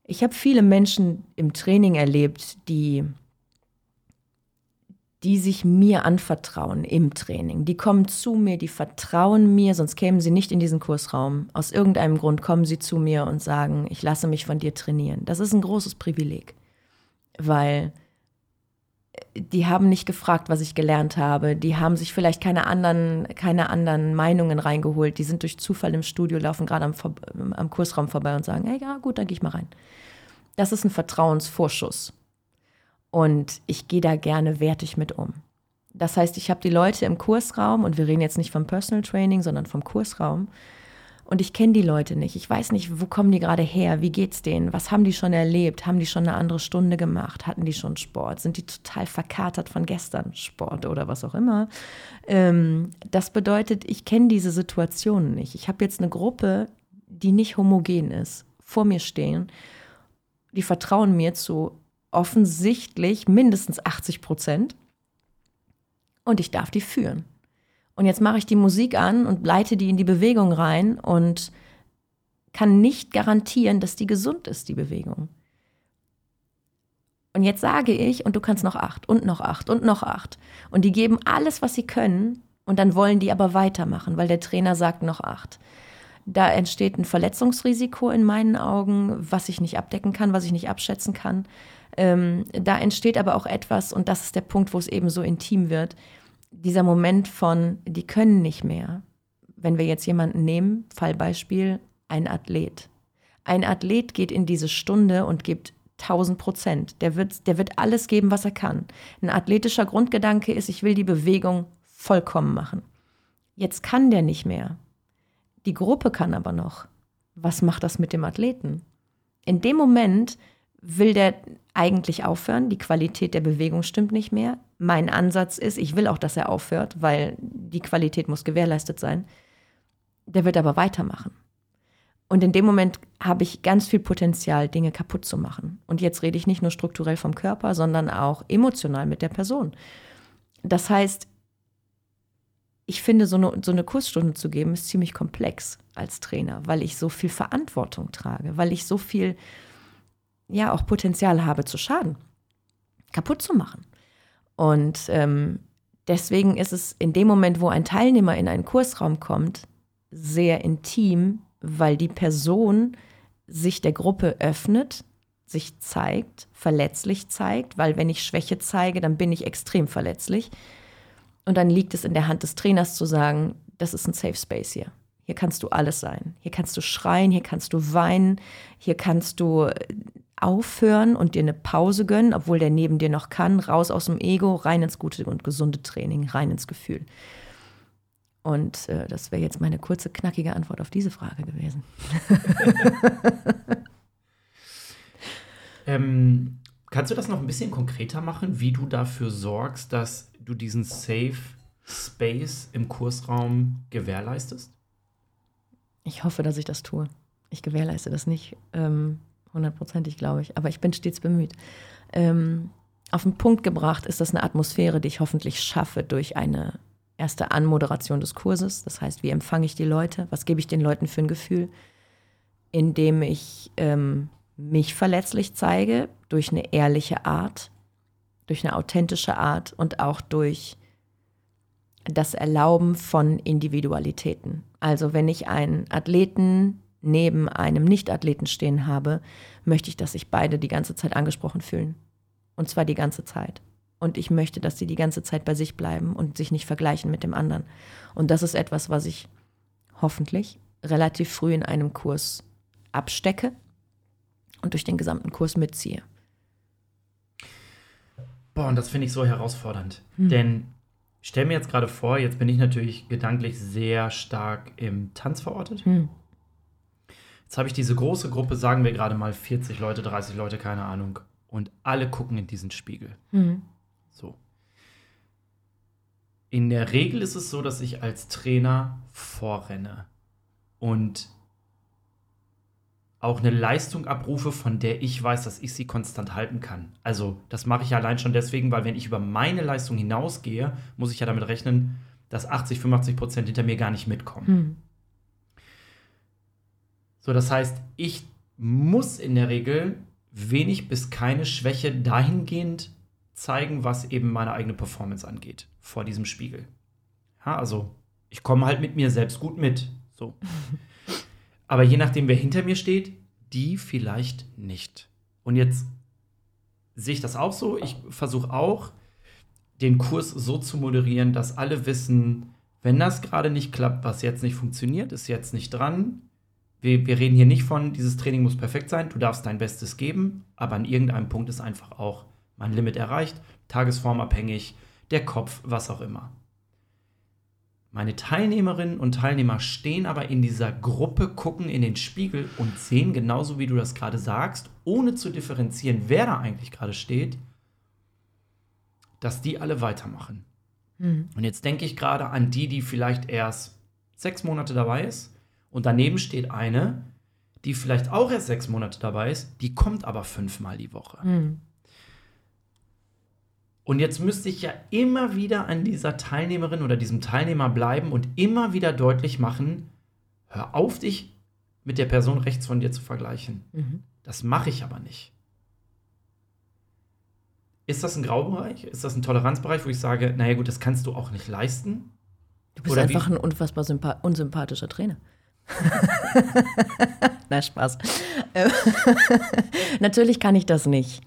ich habe viele Menschen im Training erlebt, die die sich mir anvertrauen im Training. Die kommen zu mir, die vertrauen mir, sonst kämen sie nicht in diesen Kursraum. Aus irgendeinem Grund kommen sie zu mir und sagen, ich lasse mich von dir trainieren. Das ist ein großes Privileg, weil die haben nicht gefragt, was ich gelernt habe. Die haben sich vielleicht keine anderen, keine anderen Meinungen reingeholt. Die sind durch Zufall im Studio, laufen gerade am, am Kursraum vorbei und sagen, hey, ja gut, dann gehe ich mal rein. Das ist ein Vertrauensvorschuss. Und ich gehe da gerne wertig mit um. Das heißt, ich habe die Leute im Kursraum und wir reden jetzt nicht vom Personal Training, sondern vom Kursraum. Und ich kenne die Leute nicht. Ich weiß nicht, wo kommen die gerade her? Wie geht's denen? Was haben die schon erlebt? Haben die schon eine andere Stunde gemacht? Hatten die schon Sport? Sind die total verkatert von gestern Sport oder was auch immer? Ähm, das bedeutet, ich kenne diese Situationen nicht. Ich habe jetzt eine Gruppe, die nicht homogen ist, vor mir stehen. Die vertrauen mir zu offensichtlich mindestens 80 Prozent. Und ich darf die führen. Und jetzt mache ich die Musik an und leite die in die Bewegung rein und kann nicht garantieren, dass die gesund ist, die Bewegung. Und jetzt sage ich, und du kannst noch acht und noch acht und noch acht. Und die geben alles, was sie können, und dann wollen die aber weitermachen, weil der Trainer sagt noch acht. Da entsteht ein Verletzungsrisiko in meinen Augen, was ich nicht abdecken kann, was ich nicht abschätzen kann. Ähm, da entsteht aber auch etwas, und das ist der Punkt, wo es eben so intim wird, dieser Moment von, die können nicht mehr. Wenn wir jetzt jemanden nehmen, Fallbeispiel, ein Athlet. Ein Athlet geht in diese Stunde und gibt 1000 Prozent. Der wird, der wird alles geben, was er kann. Ein athletischer Grundgedanke ist, ich will die Bewegung vollkommen machen. Jetzt kann der nicht mehr. Die Gruppe kann aber noch. Was macht das mit dem Athleten? In dem Moment will der eigentlich aufhören. Die Qualität der Bewegung stimmt nicht mehr. Mein Ansatz ist, ich will auch, dass er aufhört, weil die Qualität muss gewährleistet sein. Der wird aber weitermachen. Und in dem Moment habe ich ganz viel Potenzial, Dinge kaputt zu machen. Und jetzt rede ich nicht nur strukturell vom Körper, sondern auch emotional mit der Person. Das heißt, ich finde, so eine, so eine Kursstunde zu geben, ist ziemlich komplex als Trainer, weil ich so viel Verantwortung trage, weil ich so viel ja auch Potenzial habe zu schaden, kaputt zu machen. Und ähm, deswegen ist es in dem Moment, wo ein Teilnehmer in einen Kursraum kommt, sehr intim, weil die Person sich der Gruppe öffnet, sich zeigt, verletzlich zeigt, weil wenn ich Schwäche zeige, dann bin ich extrem verletzlich. Und dann liegt es in der Hand des Trainers zu sagen, das ist ein Safe Space hier. Hier kannst du alles sein. Hier kannst du schreien, hier kannst du weinen, hier kannst du aufhören und dir eine Pause gönnen, obwohl der neben dir noch kann, raus aus dem Ego, rein ins gute und gesunde Training, rein ins Gefühl. Und äh, das wäre jetzt meine kurze, knackige Antwort auf diese Frage gewesen. ähm, kannst du das noch ein bisschen konkreter machen, wie du dafür sorgst, dass du diesen Safe Space im Kursraum gewährleistest? Ich hoffe, dass ich das tue. Ich gewährleiste das nicht. Ähm, hundertprozentig, glaube ich. Aber ich bin stets bemüht. Ähm, auf den Punkt gebracht ist das eine Atmosphäre, die ich hoffentlich schaffe durch eine erste Anmoderation des Kurses. Das heißt, wie empfange ich die Leute? Was gebe ich den Leuten für ein Gefühl? Indem ich ähm, mich verletzlich zeige, durch eine ehrliche Art, durch eine authentische Art und auch durch das Erlauben von Individualitäten. Also wenn ich einen Athleten neben einem Nicht-Athleten stehen habe, möchte ich, dass sich beide die ganze Zeit angesprochen fühlen. Und zwar die ganze Zeit. Und ich möchte, dass sie die ganze Zeit bei sich bleiben und sich nicht vergleichen mit dem anderen. Und das ist etwas, was ich hoffentlich relativ früh in einem Kurs abstecke und durch den gesamten Kurs mitziehe. Boah, und das finde ich so herausfordernd. Hm. Denn Ich stelle mir jetzt gerade vor, jetzt bin ich natürlich gedanklich sehr stark im Tanz verortet. Hm. Jetzt habe ich diese große Gruppe, sagen wir gerade mal 40 Leute, 30 Leute, keine Ahnung. Und alle gucken in diesen Spiegel. Mhm. So. In der Regel ist es so, dass ich als Trainer vorrenne und auch eine Leistung abrufe, von der ich weiß, dass ich sie konstant halten kann. Also, das mache ich allein schon deswegen, weil wenn ich über meine Leistung hinausgehe, muss ich ja damit rechnen, dass 80, 85 Prozent hinter mir gar nicht mitkommen. Hm. So, das heißt, ich muss in der Regel wenig bis keine Schwäche dahingehend zeigen, was eben meine eigene Performance angeht, vor diesem Spiegel. Ja, also, ich komme halt mit mir selbst gut mit. So. Aber je nachdem, wer hinter mir steht, die vielleicht nicht. Und jetzt sehe ich das auch so. Ich versuche auch, den Kurs so zu moderieren, dass alle wissen, wenn das gerade nicht klappt, was jetzt nicht funktioniert, ist jetzt nicht dran. Wir, wir reden hier nicht von, dieses Training muss perfekt sein, du darfst dein Bestes geben, aber an irgendeinem Punkt ist einfach auch mein Limit erreicht, tagesformabhängig, der Kopf, was auch immer. Meine Teilnehmerinnen und Teilnehmer stehen aber in dieser Gruppe, gucken in den Spiegel und sehen genauso wie du das gerade sagst, ohne zu differenzieren, wer da eigentlich gerade steht, dass die alle weitermachen. Mhm. Und jetzt denke ich gerade an die, die vielleicht erst sechs Monate dabei ist und daneben steht eine, die vielleicht auch erst sechs Monate dabei ist, die kommt aber fünfmal die Woche. Mhm. Und jetzt müsste ich ja immer wieder an dieser Teilnehmerin oder diesem Teilnehmer bleiben und immer wieder deutlich machen, hör auf, dich mit der Person rechts von dir zu vergleichen. Mhm. Das mache ich aber nicht. Ist das ein Graubereich? Ist das ein Toleranzbereich, wo ich sage, naja gut, das kannst du auch nicht leisten? Du bist oder einfach ein unfassbar unsympathischer Trainer. Na, Spaß. Natürlich kann ich das nicht.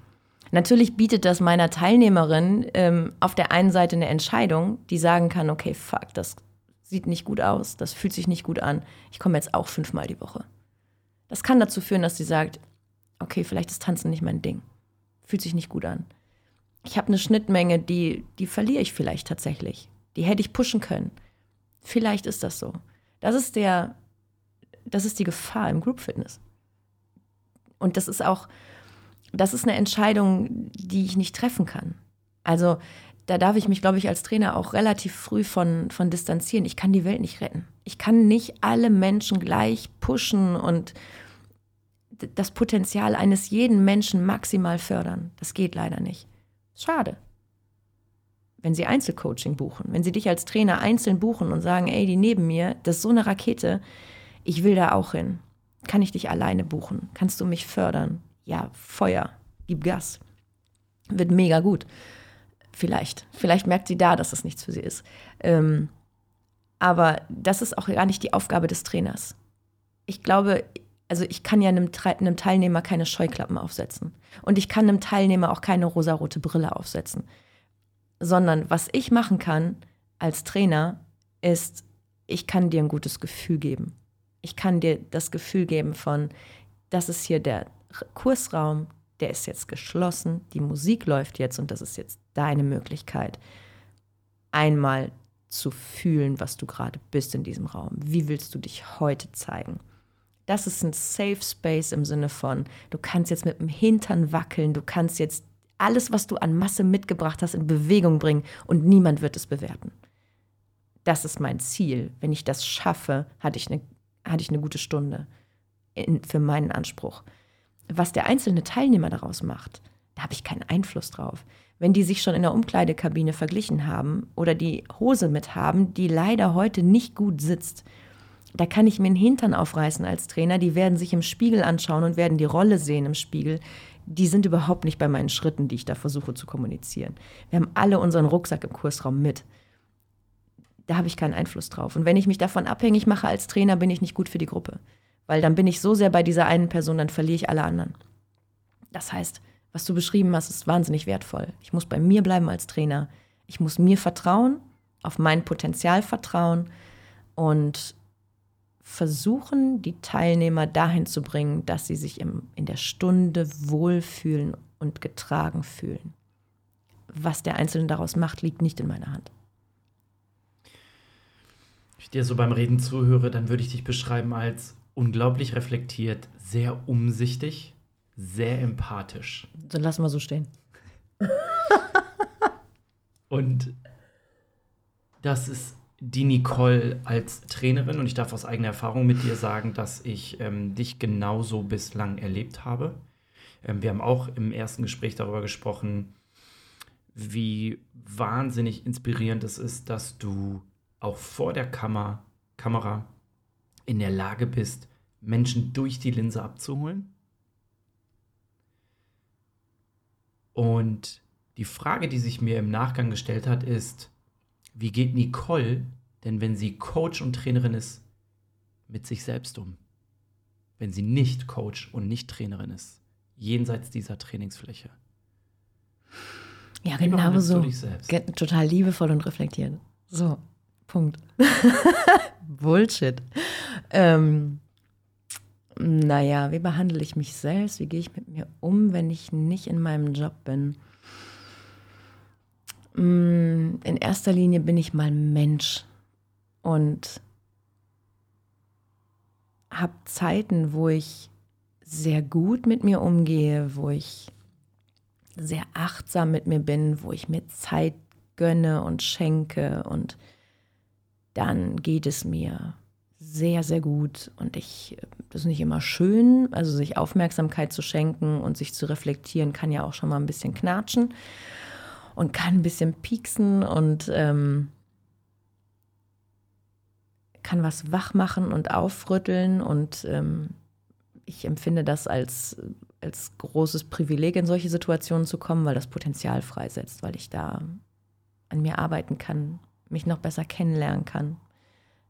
Natürlich bietet das meiner Teilnehmerin ähm, auf der einen Seite eine Entscheidung, die sagen kann, okay, fuck, das sieht nicht gut aus, das fühlt sich nicht gut an, ich komme jetzt auch fünfmal die Woche. Das kann dazu führen, dass sie sagt, okay, vielleicht ist Tanzen nicht mein Ding, fühlt sich nicht gut an. Ich habe eine Schnittmenge, die, die verliere ich vielleicht tatsächlich. Die hätte ich pushen können. Vielleicht ist das so. Das ist der, das ist die Gefahr im Group Fitness. Und das ist auch, das ist eine Entscheidung, die ich nicht treffen kann. Also da darf ich mich, glaube ich, als Trainer auch relativ früh von, von distanzieren. Ich kann die Welt nicht retten. Ich kann nicht alle Menschen gleich pushen und das Potenzial eines jeden Menschen maximal fördern. Das geht leider nicht. Schade. Wenn Sie Einzelcoaching buchen, wenn Sie dich als Trainer einzeln buchen und sagen, ey, die neben mir, das ist so eine Rakete, ich will da auch hin. Kann ich dich alleine buchen? Kannst du mich fördern? ja, Feuer, gib Gas. Wird mega gut. Vielleicht. Vielleicht merkt sie da, dass es nichts für sie ist. Ähm, aber das ist auch gar nicht die Aufgabe des Trainers. Ich glaube, also ich kann ja einem, einem Teilnehmer keine Scheuklappen aufsetzen. Und ich kann einem Teilnehmer auch keine rosarote Brille aufsetzen. Sondern was ich machen kann als Trainer, ist, ich kann dir ein gutes Gefühl geben. Ich kann dir das Gefühl geben von, das ist hier der Kursraum, der ist jetzt geschlossen, die Musik läuft jetzt und das ist jetzt deine Möglichkeit, einmal zu fühlen, was du gerade bist in diesem Raum. Wie willst du dich heute zeigen? Das ist ein Safe Space im Sinne von, du kannst jetzt mit dem Hintern wackeln, du kannst jetzt alles, was du an Masse mitgebracht hast, in Bewegung bringen und niemand wird es bewerten. Das ist mein Ziel. Wenn ich das schaffe, hatte ich eine, hatte ich eine gute Stunde in, für meinen Anspruch was der einzelne Teilnehmer daraus macht, da habe ich keinen Einfluss drauf. Wenn die sich schon in der Umkleidekabine verglichen haben oder die Hose mit haben, die leider heute nicht gut sitzt, da kann ich mir den Hintern aufreißen als Trainer. Die werden sich im Spiegel anschauen und werden die Rolle sehen im Spiegel. Die sind überhaupt nicht bei meinen Schritten, die ich da versuche zu kommunizieren. Wir haben alle unseren Rucksack im Kursraum mit. Da habe ich keinen Einfluss drauf. Und wenn ich mich davon abhängig mache als Trainer, bin ich nicht gut für die Gruppe. Weil dann bin ich so sehr bei dieser einen Person, dann verliere ich alle anderen. Das heißt, was du beschrieben hast, ist wahnsinnig wertvoll. Ich muss bei mir bleiben als Trainer. Ich muss mir vertrauen, auf mein Potenzial vertrauen und versuchen, die Teilnehmer dahin zu bringen, dass sie sich im, in der Stunde wohlfühlen und getragen fühlen. Was der Einzelne daraus macht, liegt nicht in meiner Hand. Ich dir so beim Reden zuhöre, dann würde ich dich beschreiben als unglaublich reflektiert, sehr umsichtig, sehr empathisch. Dann lassen wir so stehen. Und das ist die Nicole als Trainerin und ich darf aus eigener Erfahrung mit dir sagen, dass ich ähm, dich genauso bislang erlebt habe. Ähm, wir haben auch im ersten Gespräch darüber gesprochen, wie wahnsinnig inspirierend es ist, dass du auch vor der Kammer, Kamera in der Lage bist, Menschen durch die Linse abzuholen. Und die Frage, die sich mir im Nachgang gestellt hat, ist, wie geht Nicole denn, wenn sie Coach und Trainerin ist, mit sich selbst um? Wenn sie nicht Coach und nicht Trainerin ist, jenseits dieser Trainingsfläche. Ja, genau so. Total liebevoll und reflektiert. So, Punkt. Bullshit. Ähm, naja, wie behandle ich mich selbst? Wie gehe ich mit mir um, wenn ich nicht in meinem Job bin? Mm, in erster Linie bin ich mal Mensch und habe Zeiten, wo ich sehr gut mit mir umgehe, wo ich sehr achtsam mit mir bin, wo ich mir Zeit gönne und schenke und dann geht es mir sehr, sehr gut und ich, das ist nicht immer schön, also sich Aufmerksamkeit zu schenken und sich zu reflektieren kann ja auch schon mal ein bisschen knatschen und kann ein bisschen pieksen und ähm, kann was wach machen und aufrütteln und ähm, ich empfinde das als, als großes Privileg, in solche Situationen zu kommen, weil das Potenzial freisetzt, weil ich da an mir arbeiten kann, mich noch besser kennenlernen kann.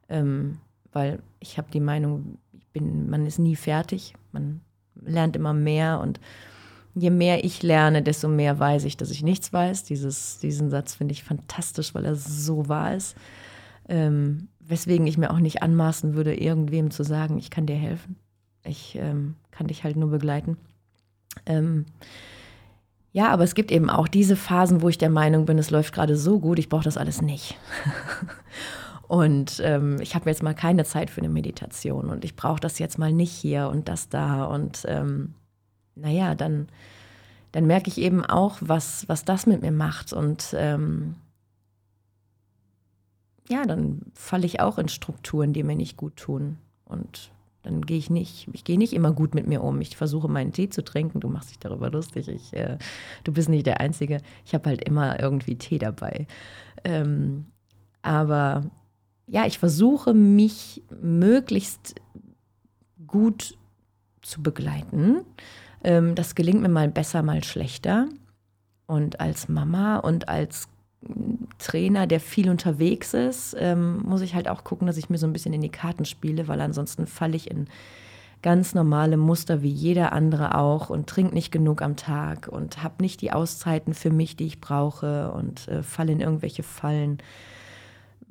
Ähm, weil ich habe die Meinung, ich bin, man ist nie fertig, man lernt immer mehr und je mehr ich lerne, desto mehr weiß ich, dass ich nichts weiß. Dieses, diesen Satz finde ich fantastisch, weil er so wahr ist. Ähm, weswegen ich mir auch nicht anmaßen würde, irgendwem zu sagen, ich kann dir helfen. Ich ähm, kann dich halt nur begleiten. Ähm, ja, aber es gibt eben auch diese Phasen, wo ich der Meinung bin, es läuft gerade so gut, ich brauche das alles nicht. und ähm, ich habe jetzt mal keine Zeit für eine Meditation und ich brauche das jetzt mal nicht hier und das da. Und ähm, naja, dann, dann merke ich eben auch, was, was das mit mir macht. Und ähm, ja, dann falle ich auch in Strukturen, die mir nicht gut tun. Und dann gehe ich nicht, ich gehe nicht immer gut mit mir um. Ich versuche meinen Tee zu trinken. Du machst dich darüber lustig. Ich, äh, du bist nicht der Einzige. Ich habe halt immer irgendwie Tee dabei. Ähm, aber ja, ich versuche mich möglichst gut zu begleiten. Ähm, das gelingt mir mal besser, mal schlechter. Und als Mama und als Trainer, der viel unterwegs ist, ähm, muss ich halt auch gucken, dass ich mir so ein bisschen in die Karten spiele, weil ansonsten falle ich in ganz normale Muster wie jeder andere auch und trinke nicht genug am Tag und habe nicht die Auszeiten für mich, die ich brauche und äh, falle in irgendwelche Fallen,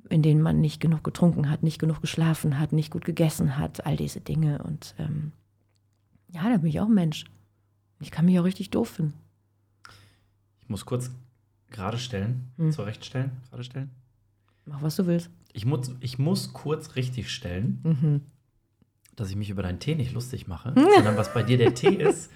in denen man nicht genug getrunken hat, nicht genug geschlafen hat, nicht gut gegessen hat, all diese Dinge. Und ähm, ja, da bin ich auch Mensch. Ich kann mich auch richtig doof finden. Ich muss kurz gerade stellen, hm. zurechtstellen, gerade stellen. Mach, was du willst. Ich muss, ich muss kurz richtig stellen, mhm. dass ich mich über deinen Tee nicht lustig mache, sondern was bei dir der Tee ist.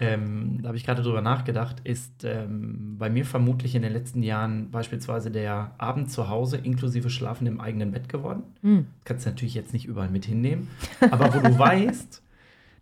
Ähm, da habe ich gerade drüber nachgedacht, ist ähm, bei mir vermutlich in den letzten Jahren beispielsweise der Abend zu Hause inklusive Schlafen im eigenen Bett geworden. Mhm. Kannst du natürlich jetzt nicht überall mit hinnehmen, aber wo du weißt,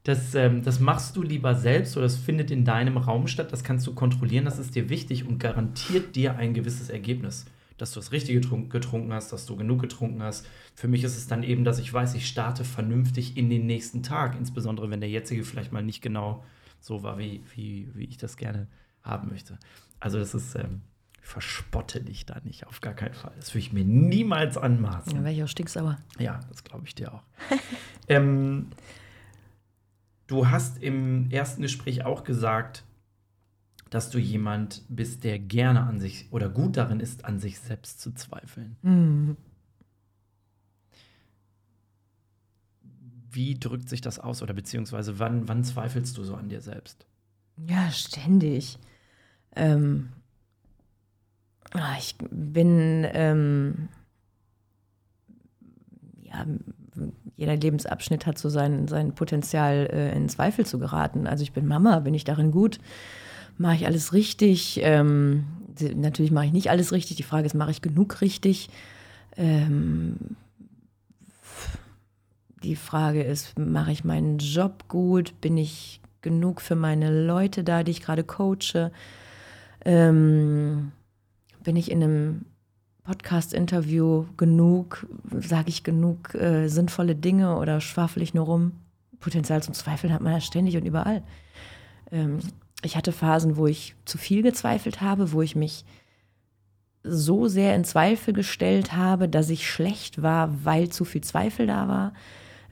das, ähm, das machst du lieber selbst oder das findet in deinem Raum statt, das kannst du kontrollieren, das ist dir wichtig und garantiert dir ein gewisses Ergebnis. Dass du das Richtige getrunken hast, dass du genug getrunken hast. Für mich ist es dann eben, dass ich weiß, ich starte vernünftig in den nächsten Tag, insbesondere wenn der jetzige vielleicht mal nicht genau so war, wie, wie, wie ich das gerne haben möchte. Also das ist, ähm, verspotte dich da nicht, auf gar keinen Fall. Das würde ich mir niemals anmaßen. Ja, wäre ich auch stinksauer. Ja, das glaube ich dir auch. ähm, Du hast im ersten Gespräch auch gesagt, dass du jemand bist, der gerne an sich oder gut darin ist, an sich selbst zu zweifeln. Mhm. Wie drückt sich das aus oder beziehungsweise wann, wann zweifelst du so an dir selbst? Ja, ständig. Ähm, ah, ich bin ähm, ähm, jeder Lebensabschnitt hat so sein, sein Potenzial, äh, in Zweifel zu geraten. Also ich bin Mama, bin ich darin gut? Mache ich alles richtig? Ähm, natürlich mache ich nicht alles richtig. Die Frage ist, mache ich genug richtig? Ähm, die Frage ist, mache ich meinen Job gut? Bin ich genug für meine Leute da, die ich gerade coache? Ähm, bin ich in einem Podcast-Interview genug, sage ich genug äh, sinnvolle Dinge oder schwafel ich nur rum? Potenzial zum Zweifeln hat man ja ständig und überall. Ähm, ich hatte Phasen, wo ich zu viel gezweifelt habe, wo ich mich so sehr in Zweifel gestellt habe, dass ich schlecht war, weil zu viel Zweifel da war,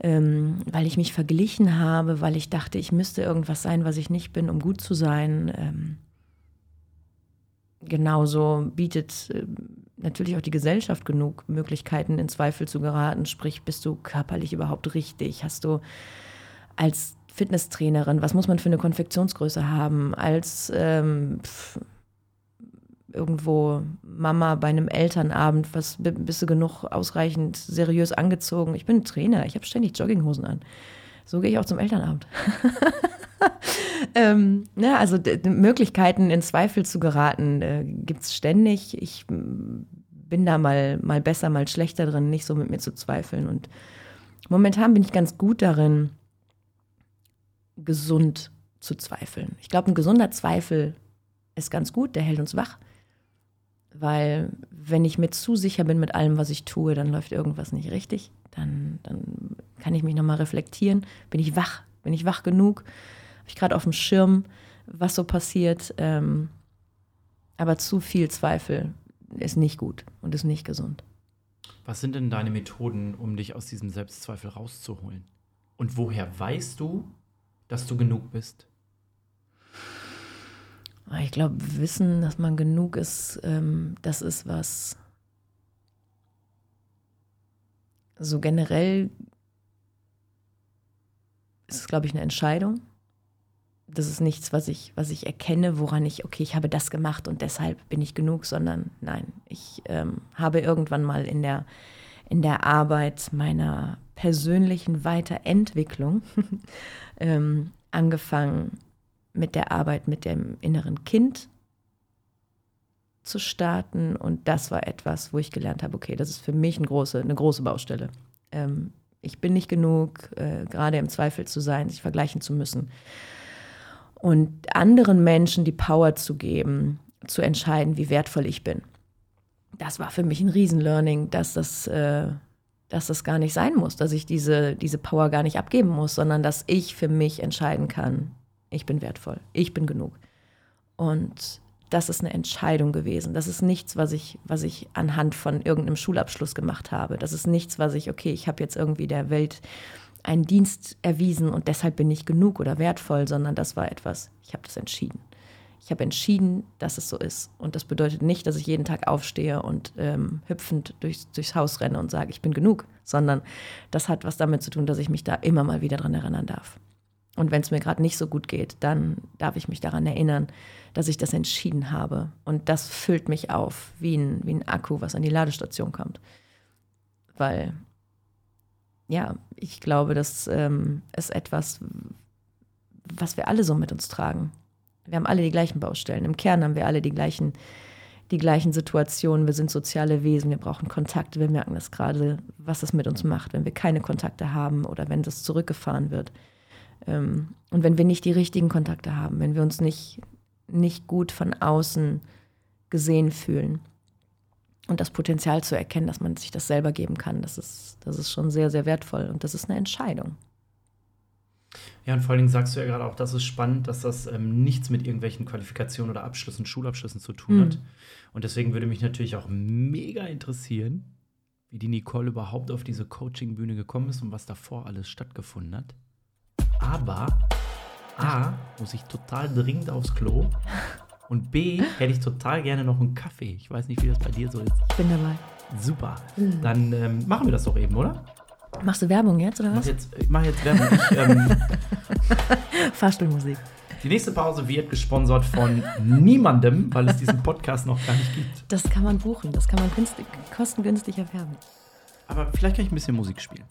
ähm, weil ich mich verglichen habe, weil ich dachte, ich müsste irgendwas sein, was ich nicht bin, um gut zu sein. Ähm, genauso bietet äh, natürlich auch die Gesellschaft genug Möglichkeiten, in Zweifel zu geraten. Sprich, bist du körperlich überhaupt richtig? Hast du als Fitnesstrainerin, was muss man für eine Konfektionsgröße haben? Als ähm, pf, irgendwo Mama bei einem Elternabend, was bist du genug ausreichend seriös angezogen? Ich bin Trainer, ich habe ständig Jogginghosen an. So gehe ich auch zum Elternabend. ähm, ja, also Möglichkeiten in Zweifel zu geraten äh, gibt es ständig. Ich bin da mal, mal besser, mal schlechter drin, nicht so mit mir zu zweifeln. Und momentan bin ich ganz gut darin, gesund zu zweifeln. Ich glaube, ein gesunder Zweifel ist ganz gut, der hält uns wach. Weil wenn ich mir zu sicher bin mit allem, was ich tue, dann läuft irgendwas nicht richtig. Dann, dann kann ich mich nochmal reflektieren. Bin ich wach? Bin ich wach genug? Habe ich gerade auf dem Schirm, was so passiert? Ähm, aber zu viel Zweifel ist nicht gut und ist nicht gesund. Was sind denn deine Methoden, um dich aus diesem Selbstzweifel rauszuholen? Und woher weißt du, dass du genug bist? Ich glaube, Wissen, dass man genug ist, ähm, das ist was so generell ist es, glaube ich, eine Entscheidung. Das ist nichts, was ich, was ich erkenne, woran ich, okay, ich habe das gemacht und deshalb bin ich genug, sondern nein, ich ähm, habe irgendwann mal in der, in der Arbeit meiner persönlichen Weiterentwicklung ähm, angefangen mit der Arbeit mit dem inneren Kind zu starten und das war etwas, wo ich gelernt habe, okay, das ist für mich eine große, eine große Baustelle. Ähm, ich bin nicht genug, äh, gerade im Zweifel zu sein, sich vergleichen zu müssen und anderen Menschen die Power zu geben, zu entscheiden, wie wertvoll ich bin. Das war für mich ein Riesenlearning, dass das, äh, dass das gar nicht sein muss, dass ich diese, diese Power gar nicht abgeben muss, sondern dass ich für mich entscheiden kann, ich bin wertvoll, ich bin genug. Und das ist eine Entscheidung gewesen. Das ist nichts, was ich, was ich anhand von irgendeinem Schulabschluss gemacht habe. Das ist nichts, was ich, okay, ich habe jetzt irgendwie der Welt einen Dienst erwiesen und deshalb bin ich genug oder wertvoll, sondern das war etwas, ich habe das entschieden. Ich habe entschieden, dass es so ist. Und das bedeutet nicht, dass ich jeden Tag aufstehe und ähm, hüpfend durchs, durchs Haus renne und sage, ich bin genug, sondern das hat was damit zu tun, dass ich mich da immer mal wieder dran erinnern darf. Und wenn es mir gerade nicht so gut geht, dann darf ich mich daran erinnern, dass ich das entschieden habe. Und das füllt mich auf, wie ein, wie ein Akku, was an die Ladestation kommt. Weil ja, ich glaube, das ähm, ist etwas, was wir alle so mit uns tragen. Wir haben alle die gleichen Baustellen. Im Kern haben wir alle die gleichen, die gleichen Situationen. Wir sind soziale Wesen, wir brauchen Kontakte. Wir merken das gerade, was das mit uns macht, wenn wir keine Kontakte haben oder wenn das zurückgefahren wird. Ähm, und wenn wir nicht die richtigen Kontakte haben, wenn wir uns nicht, nicht gut von außen gesehen fühlen und das Potenzial zu erkennen, dass man sich das selber geben kann, das ist, das ist schon sehr, sehr wertvoll und das ist eine Entscheidung. Ja, und vor allen Dingen sagst du ja gerade auch, das ist spannend, dass das ähm, nichts mit irgendwelchen Qualifikationen oder Abschlüssen, Schulabschlüssen zu tun mhm. hat. Und deswegen würde mich natürlich auch mega interessieren, wie die Nicole überhaupt auf diese Coaching-Bühne gekommen ist und was davor alles stattgefunden hat. Aber A, muss ich total dringend aufs Klo. Und B, hätte ich total gerne noch einen Kaffee. Ich weiß nicht, wie das bei dir so ist. Ich bin dabei. Super. Mhm. Dann ähm, machen wir das doch eben, oder? Machst du Werbung jetzt, oder was? Mach jetzt, ich mache jetzt Werbung. Ich, ähm, Fahrstuhlmusik. Die nächste Pause wird gesponsert von niemandem, weil es diesen Podcast noch gar nicht gibt. Das kann man buchen, das kann man kostengünstig erwerben. Aber vielleicht kann ich ein bisschen Musik spielen.